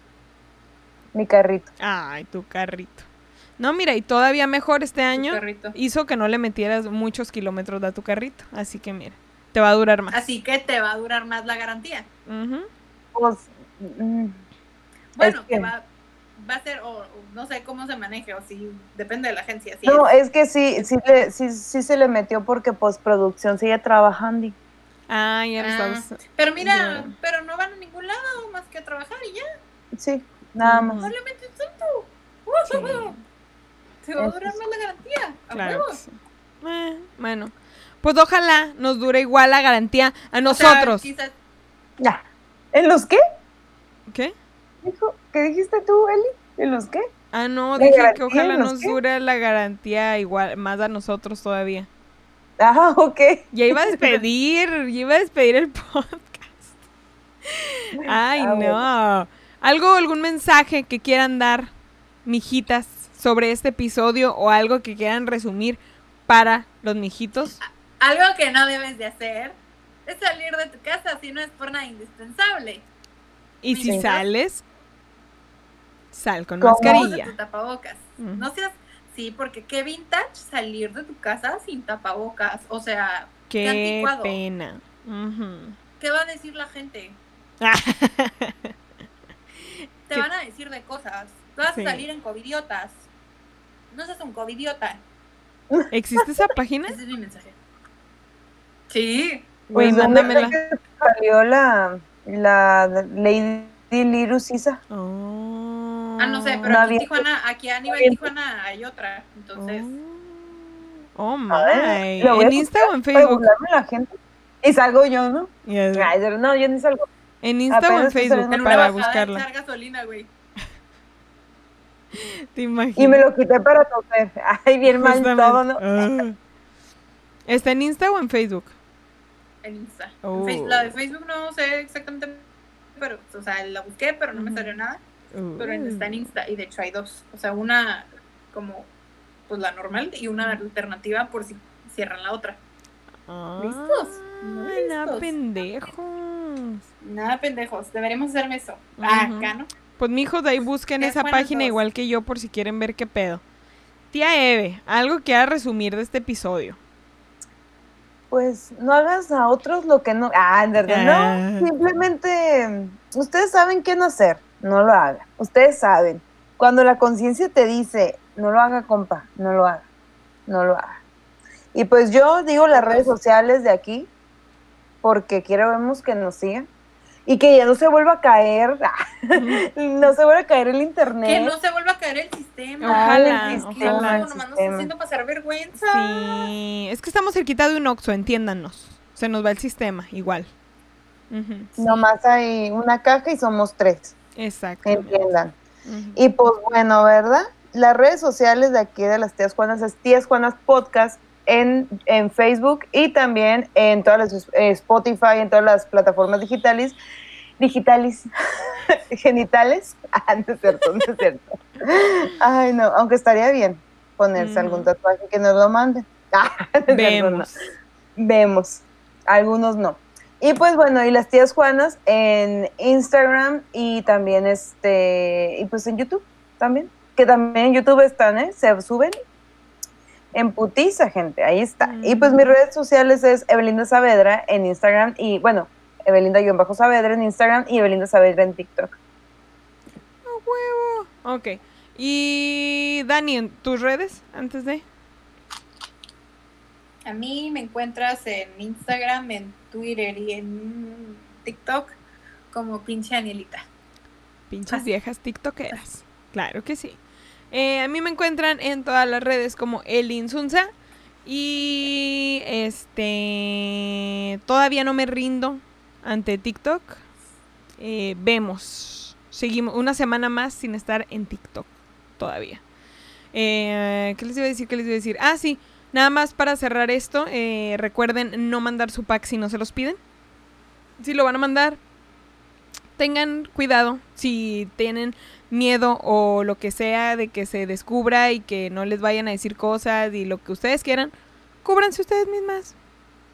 Mi carrito. Ay, tu carrito. No, mira, y todavía mejor este año hizo que no le metieras muchos kilómetros a tu carrito. Así que mira, te va a durar más. Así que te va a durar más la garantía. pues, mm, bueno, que va, va a ser, o no sé cómo se maneje, o si depende de la agencia. no, es. que sí, sí, sí, sí se le metió porque postproducción sigue trabajando. Ah, ya lo ah, Pero mira, pero no van a ningún lado más que a trabajar y ya. Sí, nada más. Solamente un tanto. Se va a durar más la garantía. Claro. Eh, bueno, pues ojalá nos dure igual la garantía a nosotros. Ya. ¿En los qué? ¿Qué? ¿Qué dijiste tú, Eli? ¿En los qué? Ah, no, dije que ojalá nos dure la garantía igual, más a nosotros todavía. Ah, *laughs* ok. Ya iba a despedir, ya iba a despedir el *laughs* podcast. Ay, ah, no. ¿Algo, algún mensaje que quieran dar, mijitas, sobre este episodio o algo que quieran resumir para los mijitos? Algo que no debes de hacer es salir de tu casa si no es por nada indispensable. Y si sales, sal con mascarilla. Tu tapabocas. No seas, sí, porque qué vintage salir de tu casa sin tapabocas. O sea, qué, pena. ¿Qué va a decir la gente? *laughs* Te van a decir de cosas. Vas a salir en covidiotas. No seas un covidiota. ¿Existe esa página? Ese es mi mensaje. Sí. Güey, pues, mándamela. Salió la, la Lady Lirus Isa. Oh. Ah, no sé, pero aquí, en Tijuana, aquí a nivel Tijuana hay otra. Entonces. Oh, oh my. ¿En Insta o en Facebook? La gente. Y salgo yo, ¿no? no, yo ni salgo. En Insta o en Facebook para buscarla. gasolina, güey. *laughs* Te imaginas. Y me lo quité para toser. Ay, bien mal todo, ¿no? Ah. ¿Está en Insta o en Facebook? En Insta. Oh. La de Facebook no sé exactamente, pero, o sea, la busqué, pero no me salió nada. Pero está en Insta y de hecho hay dos. O sea, una como pues la normal y una alternativa por si cierran la otra. Ah, ¿Listos? Nada pendejos. Nada pendejos. Deberemos hacerme eso. Acá, ¿no? Pues mijo, de ahí busquen esa página igual que yo por si quieren ver qué pedo. Tía Eve, algo que a resumir de este episodio. Pues no hagas a otros lo que no. Ah, en verdad, no. Ah. Simplemente, ustedes saben qué no hacer, no lo hagan. Ustedes saben. Cuando la conciencia te dice, no lo haga, compa, no lo haga, no lo haga. Y pues yo digo las redes sociales de aquí, porque quiero vemos que nos sigan y que ya no se vuelva a caer, *laughs* no se vuelva a caer el internet. Que no se vuelva a caer el sistema. Ojalá, el sistema, ojalá. Nomás nos está haciendo pasar vergüenza. Sí, es que estamos cerquita de un Oxxo, entiéndanos. Se nos va el sistema, igual. Nomás hay una caja y somos tres. Exacto. Entiendan. Y pues bueno, ¿verdad? Las redes sociales de aquí de las Tías Juanas es Tías Juanas Podcast en, en Facebook y también en todas las eh, Spotify, en todas las plataformas digitales, digitales, *laughs* genitales. *laughs* Ah, no es cierto, no es cierto. Ay, no, aunque estaría bien ponerse algún tatuaje que nos lo manden. *laughs* Ah, Vemos. Vemos, algunos no. Y pues bueno, y las tías Juanas en Instagram y también este, y pues en YouTube también, que también en YouTube están, ¿eh? Se suben en putiza, gente, ahí está. Y pues mis redes sociales es Evelinda Saavedra en Instagram y, bueno, Evelinda-Saavedra en Instagram y Evelinda Saavedra en TikTok. huevo! Ok. Y Dani, ¿en tus redes antes de? A mí me encuentras en Instagram, en Twitter y en TikTok como pinche Anielita. Pinches viejas tiktokeras. Claro que sí. Eh, a mí me encuentran en todas las redes como Elinsunza. Y este. Todavía no me rindo ante TikTok. Eh, vemos. Seguimos una semana más sin estar en TikTok. Todavía. Eh, ¿Qué les iba a decir? ¿Qué les iba a decir? Ah, sí. Nada más para cerrar esto. recuerden no mandar su pack si no se los piden. Si lo van a mandar, tengan cuidado. Si tienen miedo o lo que sea de que se descubra y que no les vayan a decir cosas y lo que ustedes quieran, cúbranse ustedes mismas.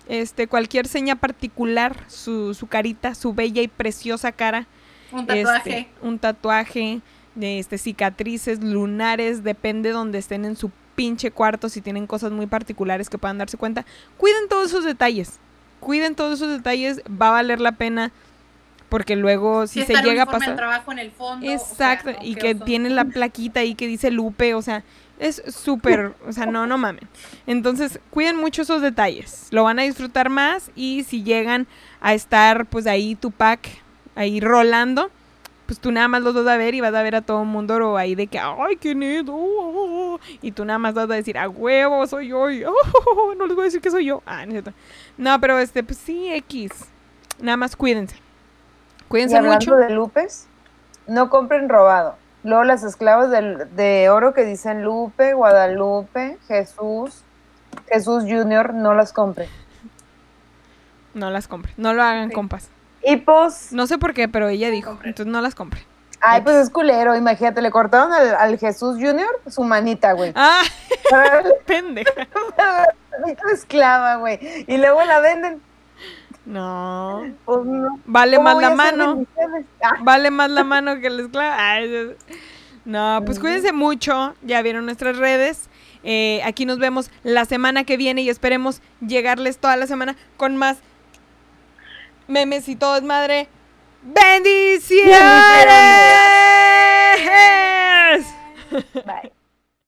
Este, cualquier seña particular, su, su carita, su bella y preciosa cara. Un tatuaje. Este, un tatuaje, este, cicatrices, lunares, depende donde estén en su pinche cuarto, si tienen cosas muy particulares que puedan darse cuenta. Cuiden todos esos detalles. Cuiden todos esos detalles, va a valer la pena porque luego si, se llega a pasar trabajo en el fondo exacto y que tiene la plaquita ahí que dice Lupe o sea es súper o sea no no mamen entonces cuiden mucho esos detalles lo van a disfrutar más y si llegan a estar pues ahí tu pack ahí rolando pues tú nada más los vas a ver y vas a ver a todo el mundo ahí de que ay qué nedo y tú nada más vas a decir a huevo soy yo no les voy a decir que soy yo ah no, no pero este pues sí x. Nada más cuídense. Cuídense y hablando de Lupes, no compren robado. Luego las esclavas de, oro que dicen Lupe, Guadalupe, Jesús, Jesús Junior, no las compren. No las compren, no lo hagan, compas. Y pues... No sé por qué, pero ella dijo, entonces no las compren. Ay, pues es culero, imagínate, le cortaron al, Jesús Junior su manita, güey. Ah, *laughs* pendeja. *laughs* esclava, güey. Y luego la venden. No. Pues vale más la mano. Ah. Vale más la mano que la esclava. no, pues cuídense mucho. Ya vieron nuestras redes. Eh, aquí nos vemos la semana que viene y esperemos llegarles toda la semana con más memes y todo es madre. ¡Bendiciones! Bye.